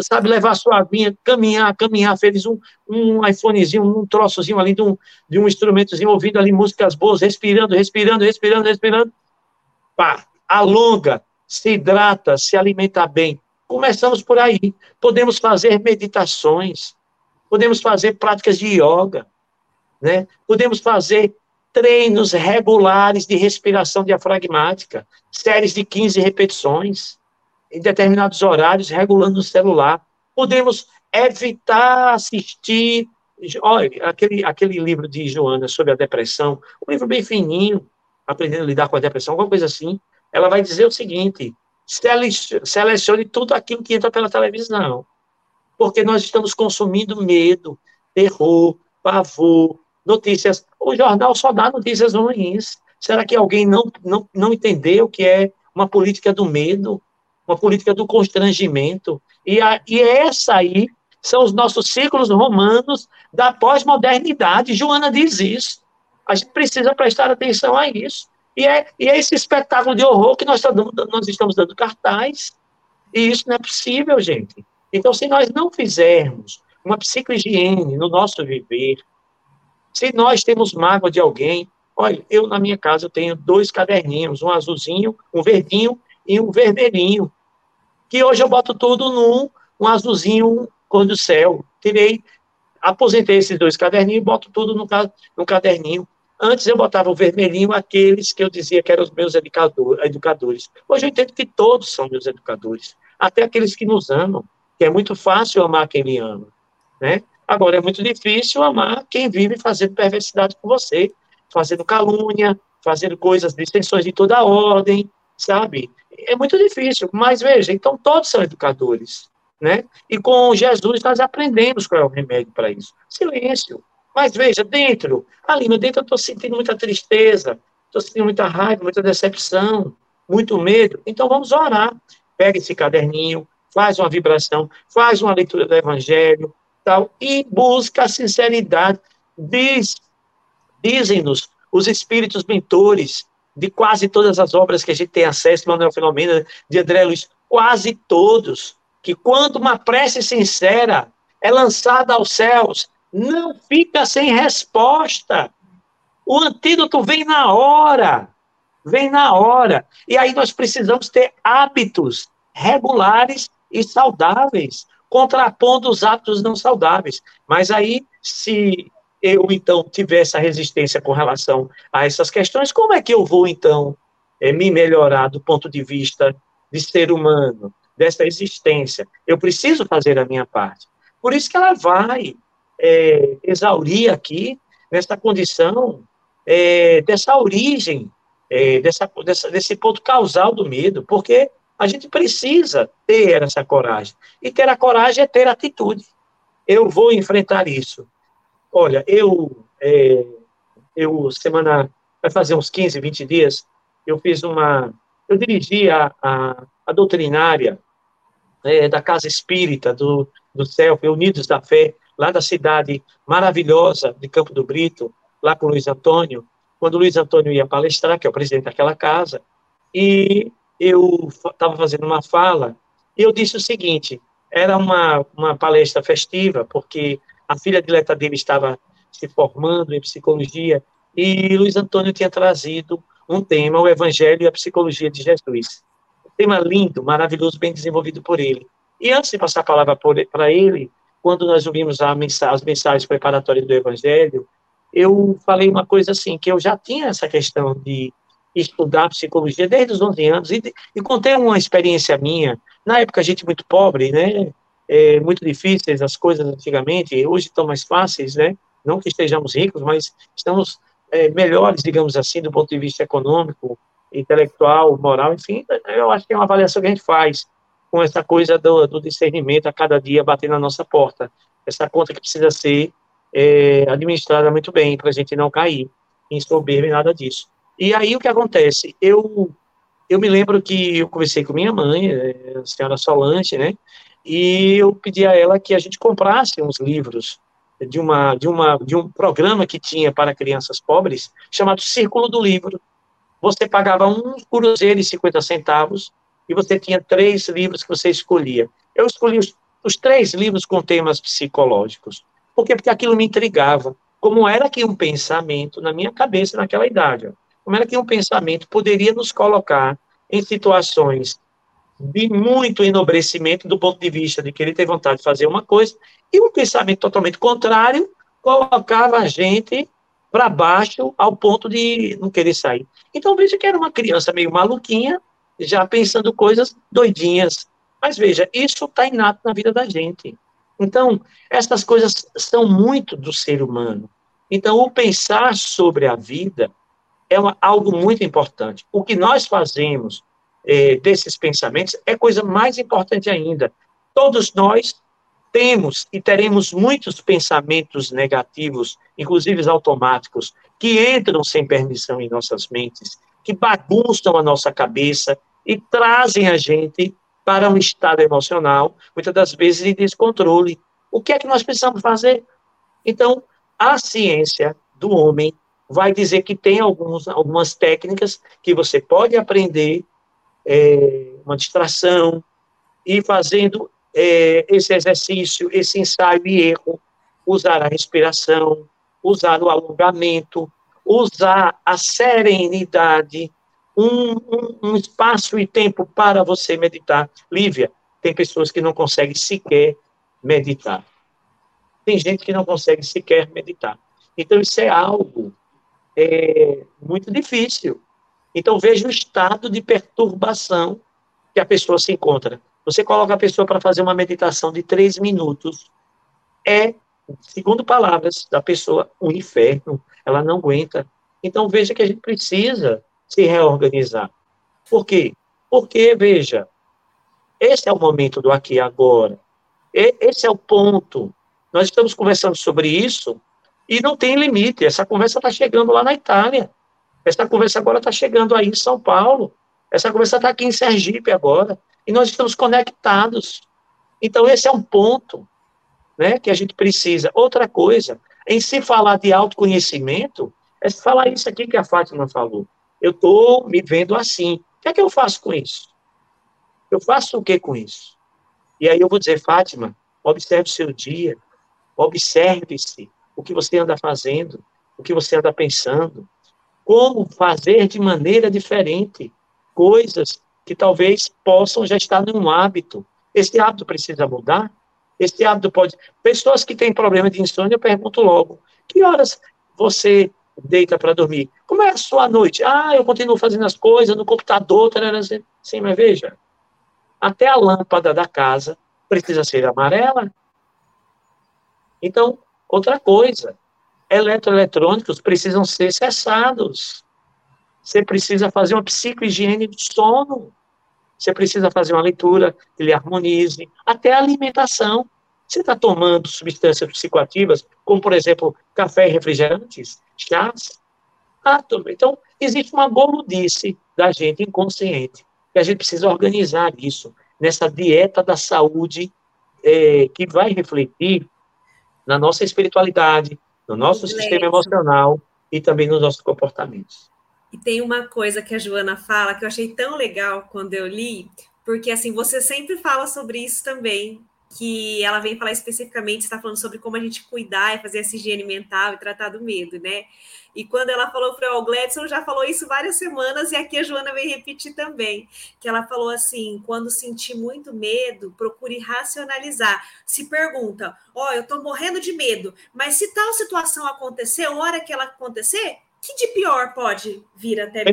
sabe, levar a sua aguinha, caminhar, caminhar, feliz, um, um iPhonezinho, um troçozinho ali de um, de um instrumentozinho, ouvindo ali músicas boas, respirando, respirando, respirando, respirando. Pá, alonga, se hidrata, se alimenta bem. Começamos por aí. Podemos fazer meditações, podemos fazer práticas de yoga, né? podemos fazer treinos regulares de respiração diafragmática, séries de 15 repetições, em determinados horários, regulando o celular. Podemos evitar assistir. Olha, aquele, aquele livro de Joana sobre a depressão, um livro bem fininho, aprendendo a lidar com a depressão, alguma coisa assim. Ela vai dizer o seguinte: selecione tudo aquilo que entra pela televisão. Porque nós estamos consumindo medo, terror, pavor, notícias. O jornal só dá notícias ruins. Será que alguém não, não, não entendeu o que é uma política do medo? uma política do constrangimento. E, a, e essa aí são os nossos ciclos romanos da pós-modernidade. Joana diz isso. A gente precisa prestar atenção a isso. E é, e é esse espetáculo de horror que nós, nós estamos dando cartaz. E isso não é possível, gente. Então, se nós não fizermos uma psicohigiene no nosso viver, se nós temos mágoa de alguém, olha, eu na minha casa eu tenho dois caderninhos, um azulzinho, um verdinho e um vermelhinho que hoje eu boto tudo num um azulzinho cor do céu. Tirei, aposentei esses dois caderninhos e boto tudo no, no caderninho. Antes eu botava o vermelhinho, aqueles que eu dizia que eram os meus educadores. Hoje eu entendo que todos são meus educadores, até aqueles que nos amam, que é muito fácil amar quem me ama, né? Agora é muito difícil amar quem vive fazendo perversidade com você, fazendo calúnia, fazendo coisas, distensões de toda ordem, sabe? É muito difícil, mas veja, então todos são educadores, né? E com Jesus nós aprendemos qual é o remédio para isso. Silêncio. Mas veja, dentro, ali no dentro eu estou sentindo muita tristeza, estou sentindo muita raiva, muita decepção, muito medo. Então vamos orar. Pega esse caderninho, faz uma vibração, faz uma leitura do Evangelho, tal, e busca a sinceridade. Diz, dizem-nos os espíritos mentores de quase todas as obras que a gente tem acesso, Manuel Filomena, de André Luiz, quase todos, que quando uma prece sincera é lançada aos céus, não fica sem resposta. O antídoto vem na hora, vem na hora. E aí nós precisamos ter hábitos regulares e saudáveis, contrapondo os hábitos não saudáveis. Mas aí, se eu, então, tiver essa resistência com relação a essas questões, como é que eu vou, então, é, me melhorar do ponto de vista de ser humano, dessa existência? Eu preciso fazer a minha parte. Por isso que ela vai é, exaurir aqui, nessa condição, é, dessa origem, é, dessa, dessa, desse ponto causal do medo, porque a gente precisa ter essa coragem. E ter a coragem é ter atitude. Eu vou enfrentar isso. Olha, eu, é, eu semana, vai fazer uns 15, 20 dias, eu fiz uma, eu dirigi a, a, a doutrinária é, da Casa Espírita do, do Céu, Unidos da Fé, lá da cidade maravilhosa de Campo do Brito, lá com o Luiz Antônio, quando o Luiz Antônio ia palestrar, que é o presidente daquela casa, e eu estava fazendo uma fala, e eu disse o seguinte, era uma, uma palestra festiva, porque a filha dileta dele estava se formando em psicologia, e Luiz Antônio tinha trazido um tema, o Evangelho e a Psicologia de Jesus. Um tema lindo, maravilhoso, bem desenvolvido por ele. E antes de passar a palavra para ele, quando nós ouvimos as mensagens preparatórias do Evangelho, eu falei uma coisa assim, que eu já tinha essa questão de estudar psicologia desde os 11 anos, e, e contei uma experiência minha, na época a gente muito pobre, né, é, muito difíceis as coisas antigamente, hoje estão mais fáceis, né? Não que estejamos ricos, mas estamos é, melhores, digamos assim, do ponto de vista econômico, intelectual, moral, enfim, eu acho que é uma avaliação que a gente faz com essa coisa do, do discernimento a cada dia batendo na nossa porta. Essa conta que precisa ser é, administrada muito bem para a gente não cair em soberba e nada disso. E aí o que acontece? Eu eu me lembro que eu conversei com minha mãe, é, a senhora Solange, né? E eu pedi a ela que a gente comprasse uns livros de uma de uma de um programa que tinha para crianças pobres chamado Círculo do Livro. Você pagava um cruzeiro e 50 centavos e você tinha três livros que você escolhia. Eu escolhi os, os três livros com temas psicológicos. Por quê? Porque aquilo me intrigava. Como era que um pensamento, na minha cabeça naquela idade, como era que um pensamento poderia nos colocar em situações de muito enobrecimento do ponto de vista de querer ter vontade de fazer uma coisa, e um pensamento totalmente contrário colocava a gente para baixo ao ponto de não querer sair. Então veja que era uma criança meio maluquinha, já pensando coisas doidinhas. Mas veja, isso está inato na vida da gente. Então, essas coisas são muito do ser humano. Então, o pensar sobre a vida é uma, algo muito importante. O que nós fazemos é, desses pensamentos é coisa mais importante ainda. Todos nós temos e teremos muitos pensamentos negativos, inclusive automáticos, que entram sem permissão em nossas mentes, que bagunçam a nossa cabeça e trazem a gente para um estado emocional, muitas das vezes de descontrole. O que é que nós precisamos fazer? Então, a ciência do homem vai dizer que tem alguns, algumas técnicas que você pode aprender, é, uma distração, e fazendo é, esse exercício, esse ensaio e erro, usar a respiração, usar o alongamento, usar a serenidade, um, um, um espaço e tempo para você meditar. Lívia, tem pessoas que não conseguem sequer meditar. Tem gente que não consegue sequer meditar. Então, isso é algo é, muito difícil. Então, veja o estado de perturbação que a pessoa se encontra. Você coloca a pessoa para fazer uma meditação de três minutos, é, segundo palavras da pessoa, um inferno. Ela não aguenta. Então, veja que a gente precisa se reorganizar. Por quê? Porque, veja, esse é o momento do aqui e agora. Esse é o ponto. Nós estamos conversando sobre isso e não tem limite. Essa conversa está chegando lá na Itália. Essa conversa agora está chegando aí em São Paulo. Essa conversa está aqui em Sergipe agora. E nós estamos conectados. Então, esse é um ponto né, que a gente precisa. Outra coisa, em se falar de autoconhecimento, é se falar isso aqui que a Fátima falou. Eu estou me vendo assim. O que é que eu faço com isso? Eu faço o que com isso? E aí eu vou dizer, Fátima, observe o seu dia, observe-se, o que você anda fazendo, o que você anda pensando, como fazer de maneira diferente coisas que talvez possam já estar num hábito. Esse hábito precisa mudar? Esse hábito pode. Pessoas que têm problema de insônia, eu pergunto logo: que horas você deita para dormir? Como é a sua noite? Ah, eu continuo fazendo as coisas no computador, tarará, sim, mas veja, até a lâmpada da casa precisa ser amarela. Então, Outra coisa, eletroeletrônicos precisam ser cessados. Você precisa fazer uma psicohigiene do sono. Você precisa fazer uma leitura que lhe harmonize. Até a alimentação. Você está tomando substâncias psicoativas, como, por exemplo, café e refrigerantes, chás? Ah, então, existe uma boludice da gente inconsciente, que a gente precisa organizar isso, nessa dieta da saúde, é, que vai refletir na nossa espiritualidade, no nosso sistema emocional e também nos nossos comportamentos. E tem uma coisa que a Joana fala que eu achei tão legal quando eu li, porque assim, você sempre fala sobre isso também, que ela vem falar especificamente, está falando sobre como a gente cuidar e fazer essa higiene mental e tratar do medo, né? E quando ela falou para o Gladson, já falou isso várias semanas, e aqui a Joana vem repetir também, que ela falou assim, quando sentir muito medo, procure racionalizar. Se pergunta, ó, oh, eu estou morrendo de medo, mas se tal situação acontecer, hora que ela acontecer, que de pior pode vir até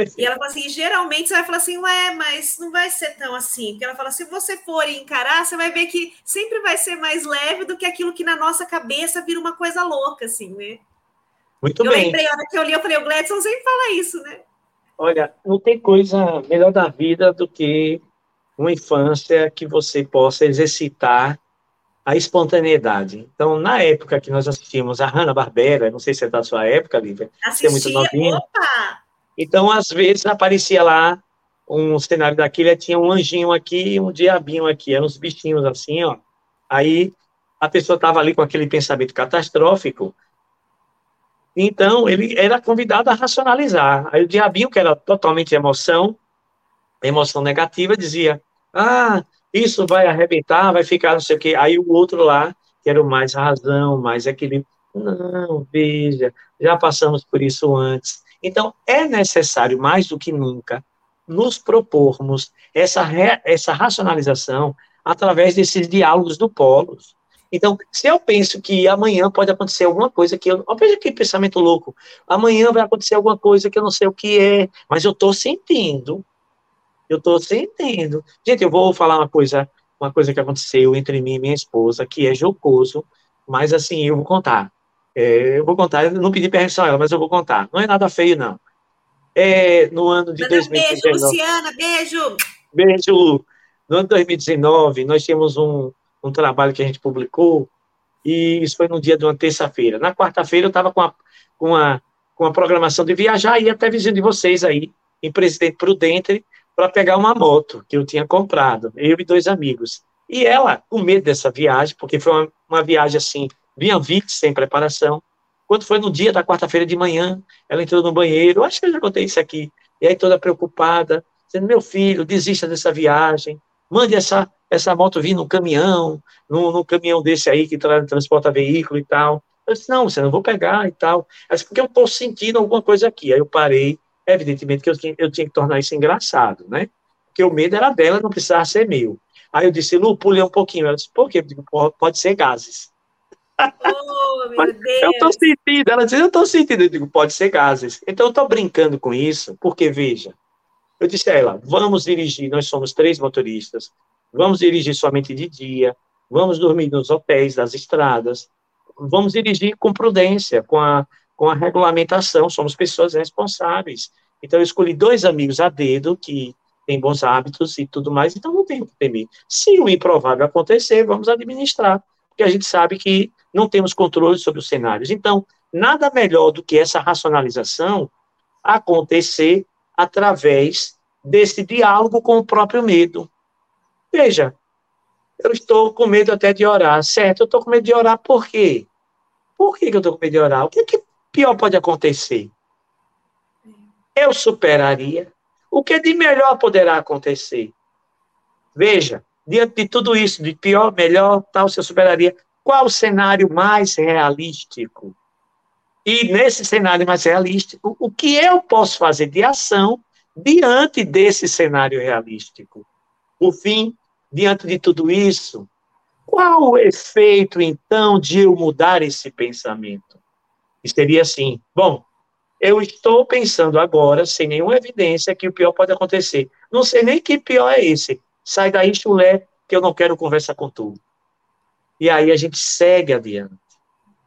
Perfeito. E ela fala assim: geralmente você vai falar assim, ué, mas não vai ser tão assim. Porque ela fala: se você for encarar, você vai ver que sempre vai ser mais leve do que aquilo que na nossa cabeça vira uma coisa louca, assim, né? Muito eu bem. Eu lembrei, a hora que eu li, eu falei, o Gladson sempre fala isso, né? Olha, não tem coisa melhor da vida do que uma infância que você possa exercitar a espontaneidade. Então, na época que nós assistimos a Hanna-Barbera, não sei se é da sua época, Lívia, Assistia, é muito novinha. Opa! Então, às vezes, aparecia lá um cenário daquele, tinha um anjinho aqui e um diabinho aqui, eram uns bichinhos assim, ó. Aí, a pessoa estava ali com aquele pensamento catastrófico, então, ele era convidado a racionalizar. Aí o diabinho, que era totalmente emoção, emoção negativa, dizia: Ah, isso vai arrebentar, vai ficar não sei o quê. Aí o outro lá, que era o mais razão, mais equilíbrio, não, veja, já passamos por isso antes. Então, é necessário, mais do que nunca, nos propormos essa, essa racionalização através desses diálogos do polos. Então, se eu penso que amanhã pode acontecer alguma coisa que eu. Veja que pensamento louco. Amanhã vai acontecer alguma coisa que eu não sei o que é, mas eu estou sentindo. Eu estou sentindo. Gente, eu vou falar uma coisa, uma coisa que aconteceu entre mim e minha esposa, que é jocoso, mas assim, eu vou contar. É, eu vou contar, eu não pedi permissão a ela, mas eu vou contar. Não é nada feio, não. É, no ano de Manda 2019. Beijo, Luciana, beijo! Beijo, Lu. No ano de 2019, nós tínhamos um, um trabalho que a gente publicou, e isso foi no dia de uma terça-feira. Na quarta-feira eu estava com a, com, a, com a programação de viajar, e até vizinho de vocês aí, em Presidente Prudente, para pegar uma moto que eu tinha comprado, eu e dois amigos. E ela, com medo dessa viagem, porque foi uma, uma viagem assim, vinha VIX, sem preparação, quando foi no dia da quarta-feira de manhã, ela entrou no banheiro, acho que eu já contei isso aqui, e aí toda preocupada, dizendo, meu filho, desista dessa viagem, mande essa, essa moto vir num caminhão, num, num caminhão desse aí que tra transporta veículo e tal. Eu disse, não, você não vou pegar e tal. Ela disse, porque eu estou sentindo alguma coisa aqui. Aí eu parei, evidentemente que eu tinha, eu tinha que tornar isso engraçado, né? Porque o medo era dela, não precisava ser meu. Aí eu disse, Lu, pulei um pouquinho. Ela disse, por quê? Eu digo, pode ser gases. Oh. Eu estou sentindo. Ela disse, eu estou sentindo. Eu digo, pode ser gases. Então eu estou brincando com isso, porque, veja, eu disse a ela: vamos dirigir, nós somos três motoristas, vamos dirigir somente de dia, vamos dormir nos hotéis das estradas, vamos dirigir com prudência, com a, com a regulamentação, somos pessoas responsáveis. Então, eu escolhi dois amigos a dedo que têm bons hábitos e tudo mais, então não tem o que temer. Se o improvável acontecer, vamos administrar, porque a gente sabe que não temos controle sobre os cenários. Então, nada melhor do que essa racionalização acontecer através desse diálogo com o próprio medo. Veja, eu estou com medo até de orar, certo? Eu estou com medo de orar por quê? Por que, eu estou com medo de orar? O que, que pior pode acontecer? Eu superaria. O que de melhor poderá acontecer? Veja, diante de tudo isso, de pior, melhor, tal, você superaria. Qual o cenário mais realístico? E nesse cenário mais realístico, o que eu posso fazer de ação diante desse cenário realístico? Por fim, diante de tudo isso, qual o efeito, então, de eu mudar esse pensamento? Seria assim: bom, eu estou pensando agora, sem nenhuma evidência, que o pior pode acontecer. Não sei nem que pior é esse. Sai daí, chulé, que eu não quero conversar com. E aí a gente segue adiante.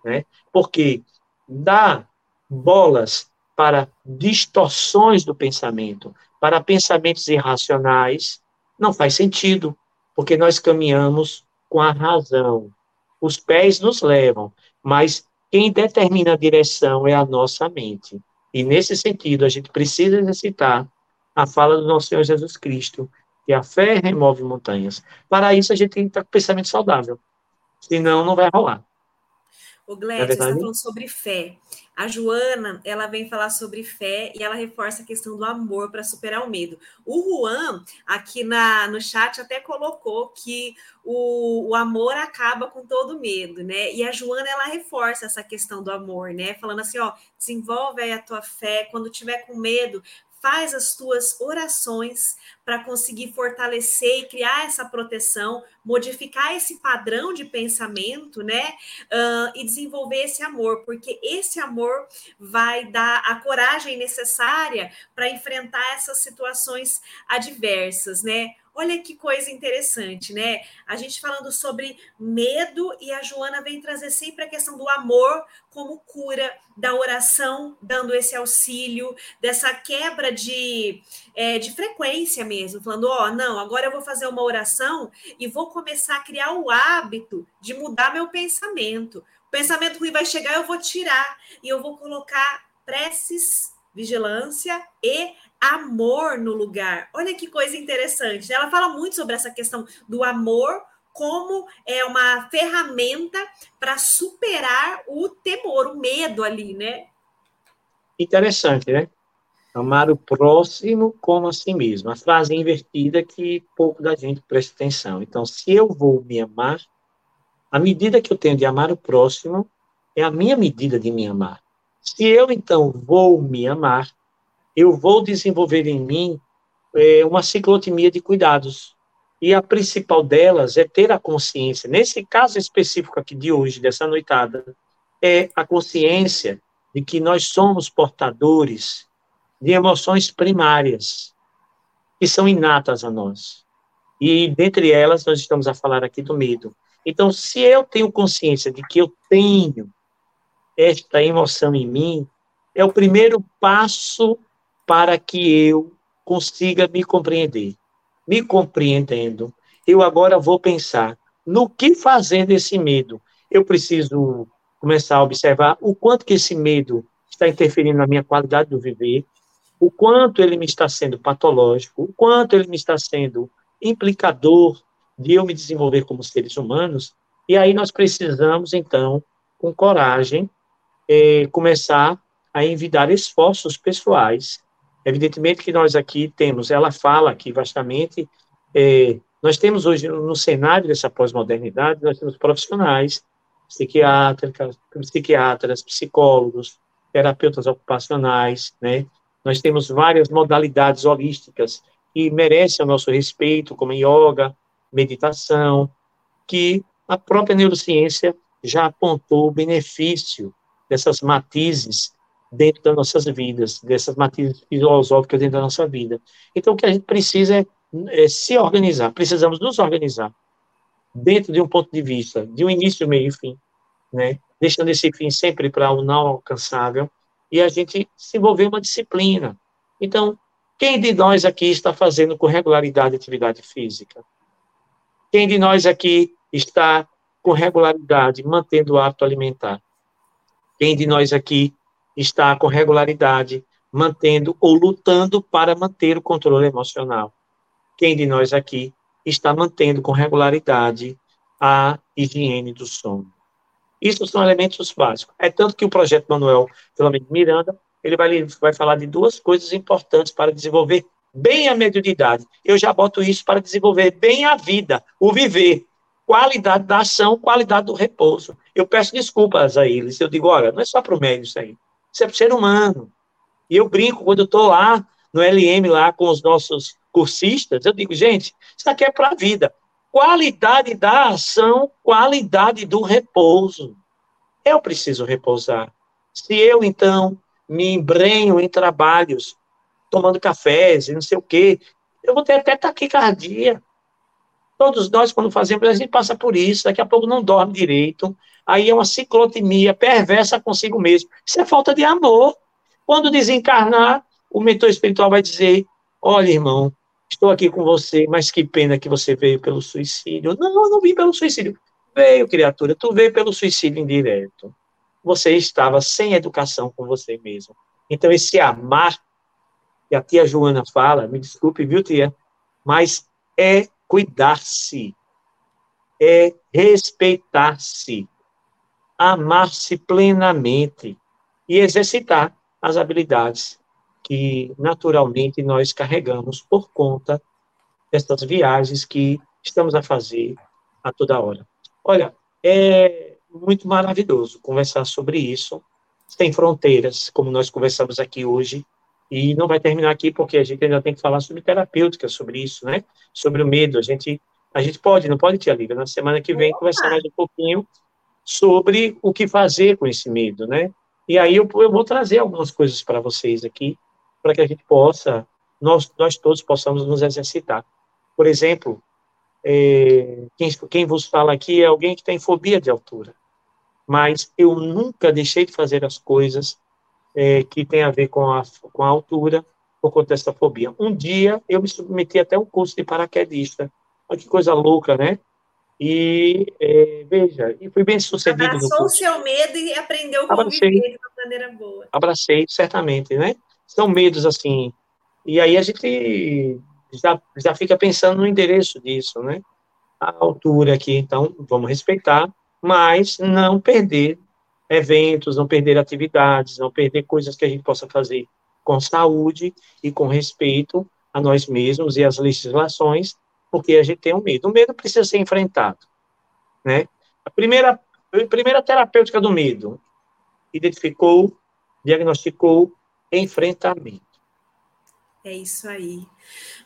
Né? Porque dá bolas para distorções do pensamento, para pensamentos irracionais, não faz sentido, porque nós caminhamos com a razão. Os pés nos levam, mas quem determina a direção é a nossa mente. E nesse sentido, a gente precisa exercitar a fala do nosso Senhor Jesus Cristo, que a fé remove montanhas. Para isso, a gente tem que estar com pensamento saudável. Senão, não vai rolar. O Glédio, você está falando sobre fé. A Joana, ela vem falar sobre fé e ela reforça a questão do amor para superar o medo. O Juan, aqui na, no chat, até colocou que o, o amor acaba com todo medo, né? E a Joana, ela reforça essa questão do amor, né? Falando assim, ó, desenvolve aí a tua fé, quando tiver com medo, faz as tuas orações para conseguir fortalecer e criar essa proteção, modificar esse padrão de pensamento, né? Uh, e desenvolver esse amor, porque esse amor vai dar a coragem necessária para enfrentar essas situações adversas, né? Olha que coisa interessante, né? A gente falando sobre medo e a Joana vem trazer sempre a questão do amor como cura, da oração dando esse auxílio, dessa quebra de, é, de frequência mesmo, falando: ó, oh, não, agora eu vou fazer uma oração e vou começar a criar o hábito de mudar meu pensamento. O pensamento ruim vai chegar, eu vou tirar e eu vou colocar preces vigilância e amor no lugar. Olha que coisa interessante. Ela fala muito sobre essa questão do amor como é uma ferramenta para superar o temor, o medo ali, né? Interessante, né? Amar o próximo como a si mesmo. A frase invertida que pouco da gente presta atenção. Então, se eu vou me amar, a medida que eu tenho de amar o próximo é a minha medida de me amar. Se eu, então, vou me amar, eu vou desenvolver em mim é, uma ciclotimia de cuidados. E a principal delas é ter a consciência, nesse caso específico aqui de hoje, dessa noitada, é a consciência de que nós somos portadores de emoções primárias, que são inatas a nós. E dentre elas, nós estamos a falar aqui do medo. Então, se eu tenho consciência de que eu tenho esta emoção em mim é o primeiro passo para que eu consiga me compreender. Me compreendendo, eu agora vou pensar no que fazer desse medo. Eu preciso começar a observar o quanto que esse medo está interferindo na minha qualidade do viver, o quanto ele me está sendo patológico, o quanto ele me está sendo implicador de eu me desenvolver como seres humanos, e aí nós precisamos, então, com coragem, é, começar a envidar esforços pessoais. Evidentemente que nós aqui temos, ela fala aqui vastamente, é, nós temos hoje no cenário dessa pós-modernidade, nós temos profissionais, psiquiatras, psiquiatras, psicólogos, terapeutas ocupacionais, né? Nós temos várias modalidades holísticas que merecem o nosso respeito, como yoga, meditação, que a própria neurociência já apontou o benefício dessas matizes dentro das nossas vidas, dessas matizes filosóficas dentro da nossa vida. Então, o que a gente precisa é, é se organizar, precisamos nos organizar dentro de um ponto de vista, de um início, meio e fim, né? deixando esse fim sempre para o não alcançável, e a gente desenvolver uma disciplina. Então, quem de nós aqui está fazendo com regularidade atividade física? Quem de nós aqui está com regularidade mantendo o hábito alimentar? Quem de nós aqui está com regularidade mantendo ou lutando para manter o controle emocional? Quem de nós aqui está mantendo com regularidade a higiene do sono? Isso são elementos básicos. É tanto que o projeto Manuel Filomeno Miranda, ele vai, vai falar de duas coisas importantes para desenvolver bem a mediunidade. Eu já boto isso para desenvolver bem a vida, o viver qualidade da ação, qualidade do repouso. Eu peço desculpas a eles. Eu digo, olha, não é só para o médico isso aí. Isso é para o ser humano. E eu brinco quando eu estou lá no LM, lá com os nossos cursistas, eu digo, gente, isso aqui é para a vida. Qualidade da ação, qualidade do repouso. Eu preciso repousar. Se eu, então, me embrenho em trabalhos, tomando cafés e não sei o quê, eu vou ter até taquicardia. Todos nós, quando fazemos, a gente passa por isso, daqui a pouco não dorme direito, aí é uma ciclotimia perversa consigo mesmo. Isso é falta de amor. Quando desencarnar, o mentor espiritual vai dizer: Olha, irmão, estou aqui com você, mas que pena que você veio pelo suicídio. Não, não vim pelo suicídio. Veio, criatura, tu veio pelo suicídio indireto. Você estava sem educação com você mesmo. Então, esse amar, que a tia Joana fala, me desculpe, viu, tia? Mas é cuidar-se, é respeitar-se, amar-se plenamente e exercitar as habilidades que naturalmente nós carregamos por conta dessas viagens que estamos a fazer a toda hora. Olha, é muito maravilhoso conversar sobre isso, sem fronteiras, como nós conversamos aqui hoje, e não vai terminar aqui porque a gente ainda tem que falar sobre terapêutica, sobre isso, né? Sobre o medo. A gente, a gente pode, não pode, Tia Lívia, na semana que vem, conversar mais um pouquinho sobre o que fazer com esse medo, né? E aí eu, eu vou trazer algumas coisas para vocês aqui, para que a gente possa, nós, nós todos possamos nos exercitar Por exemplo, é, quem, quem vos fala aqui é alguém que tem fobia de altura. Mas eu nunca deixei de fazer as coisas é, que tem a ver com a, com a altura por conta dessa fobia. Um dia eu me submeti até um curso de paraquedista. Olha que coisa louca, né? E é, veja, e fui bem sucedido. Abraçou o seu medo e aprendeu a conviver de uma maneira boa. Abracei, certamente, né? São medos assim. E aí a gente já, já fica pensando no endereço disso, né? A altura aqui, então, vamos respeitar, mas não perder eventos, não perder atividades, não perder coisas que a gente possa fazer com saúde e com respeito a nós mesmos e às legislações, porque a gente tem um medo. O medo precisa ser enfrentado, né? A primeira, a primeira terapêutica do medo identificou, diagnosticou enfrentamento. É isso aí.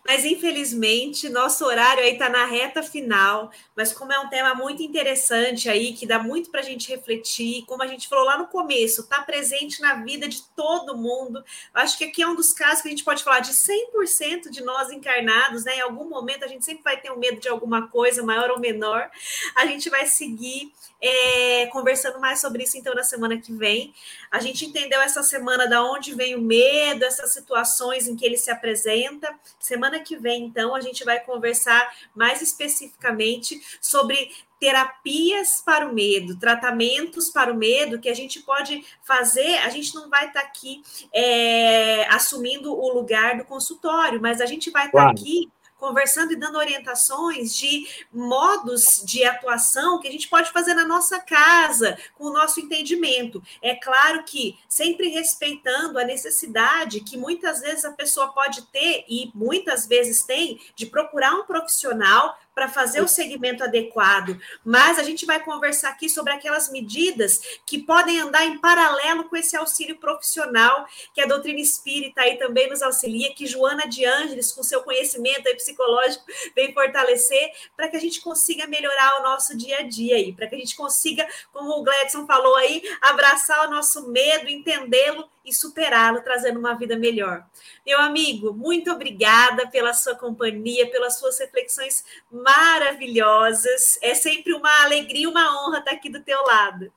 Mas infelizmente, nosso horário aí está na reta final. Mas como é um tema muito interessante aí, que dá muito para a gente refletir, como a gente falou lá no começo, está presente na vida de todo mundo. Acho que aqui é um dos casos que a gente pode falar de 100% de nós encarnados, né? Em algum momento a gente sempre vai ter um medo de alguma coisa, maior ou menor. A gente vai seguir é, conversando mais sobre isso então na semana que vem. A gente entendeu essa semana da onde vem o medo, essas situações em que ele se apresenta. Semana que vem, então, a gente vai conversar mais especificamente sobre terapias para o medo, tratamentos para o medo que a gente pode fazer. A gente não vai estar aqui é, assumindo o lugar do consultório, mas a gente vai estar claro. aqui conversando e dando orientações de modos de atuação que a gente pode fazer na nossa casa, com o nosso entendimento. É claro que sempre respeitando a necessidade que muitas vezes a pessoa pode ter, e muitas vezes tem, de procurar um profissional para fazer o segmento adequado, mas a gente vai conversar aqui sobre aquelas medidas que podem andar em paralelo com esse auxílio profissional que a doutrina espírita aí também nos auxilia, que Joana de Ângeles, com seu conhecimento psicológico, vem fortalecer para que a gente consiga melhorar o nosso dia a dia aí, para que a gente consiga, como o Gladson falou aí, abraçar o nosso medo, entendê-lo e superá-lo, trazendo uma vida melhor. Meu amigo, muito obrigada pela sua companhia, pelas suas reflexões maravilhosas. É sempre uma alegria e uma honra estar aqui do teu lado.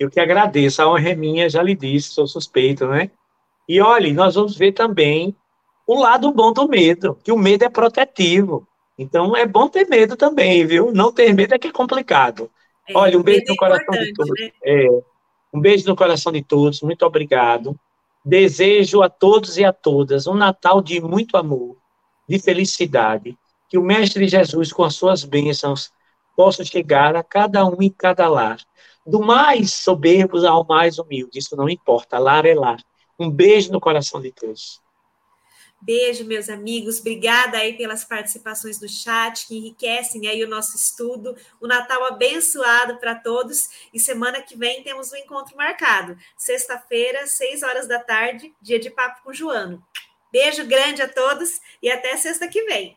Eu que agradeço, a honra é minha, já lhe disse, sou suspeito, né? E olhe, nós vamos ver também o lado bom do medo, que o medo é protetivo. Então é bom ter medo também, viu? Não ter medo é que é complicado. É, Olha, um beijo no é coração de todos. Né? É, um beijo no coração de todos, muito obrigado. Desejo a todos e a todas um Natal de muito amor, de felicidade, que o Mestre Jesus, com as suas bênçãos, possa chegar a cada um e cada lar, do mais soberbos ao mais humilde, isso não importa, lar é lar. Um beijo no coração de todos. Beijo, meus amigos. Obrigada aí pelas participações do chat, que enriquecem aí o nosso estudo. O Natal abençoado para todos. E semana que vem temos um encontro marcado. Sexta-feira, seis horas da tarde, dia de papo com Joano. Beijo grande a todos e até sexta que vem.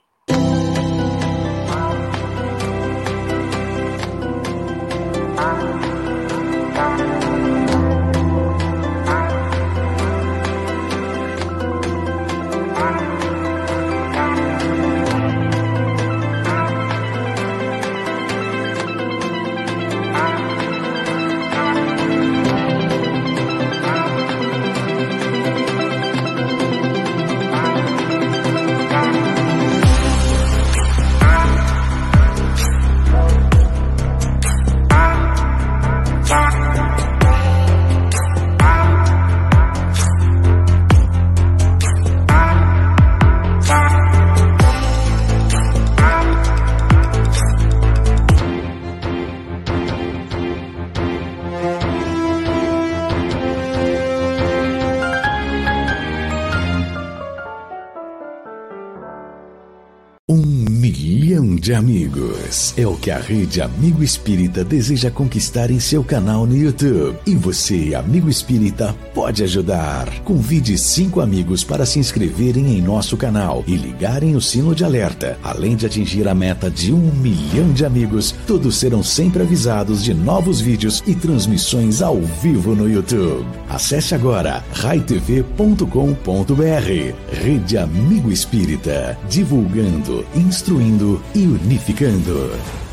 De amigos. É o que a Rede Amigo Espírita deseja conquistar em seu canal no YouTube. E você, amigo espírita, pode ajudar. Convide cinco amigos para se inscreverem em nosso canal e ligarem o sino de alerta. Além de atingir a meta de um milhão de amigos, todos serão sempre avisados de novos vídeos e transmissões ao vivo no YouTube. Acesse agora raitv.com.br. Rede Amigo Espírita, divulgando, instruindo e unificando.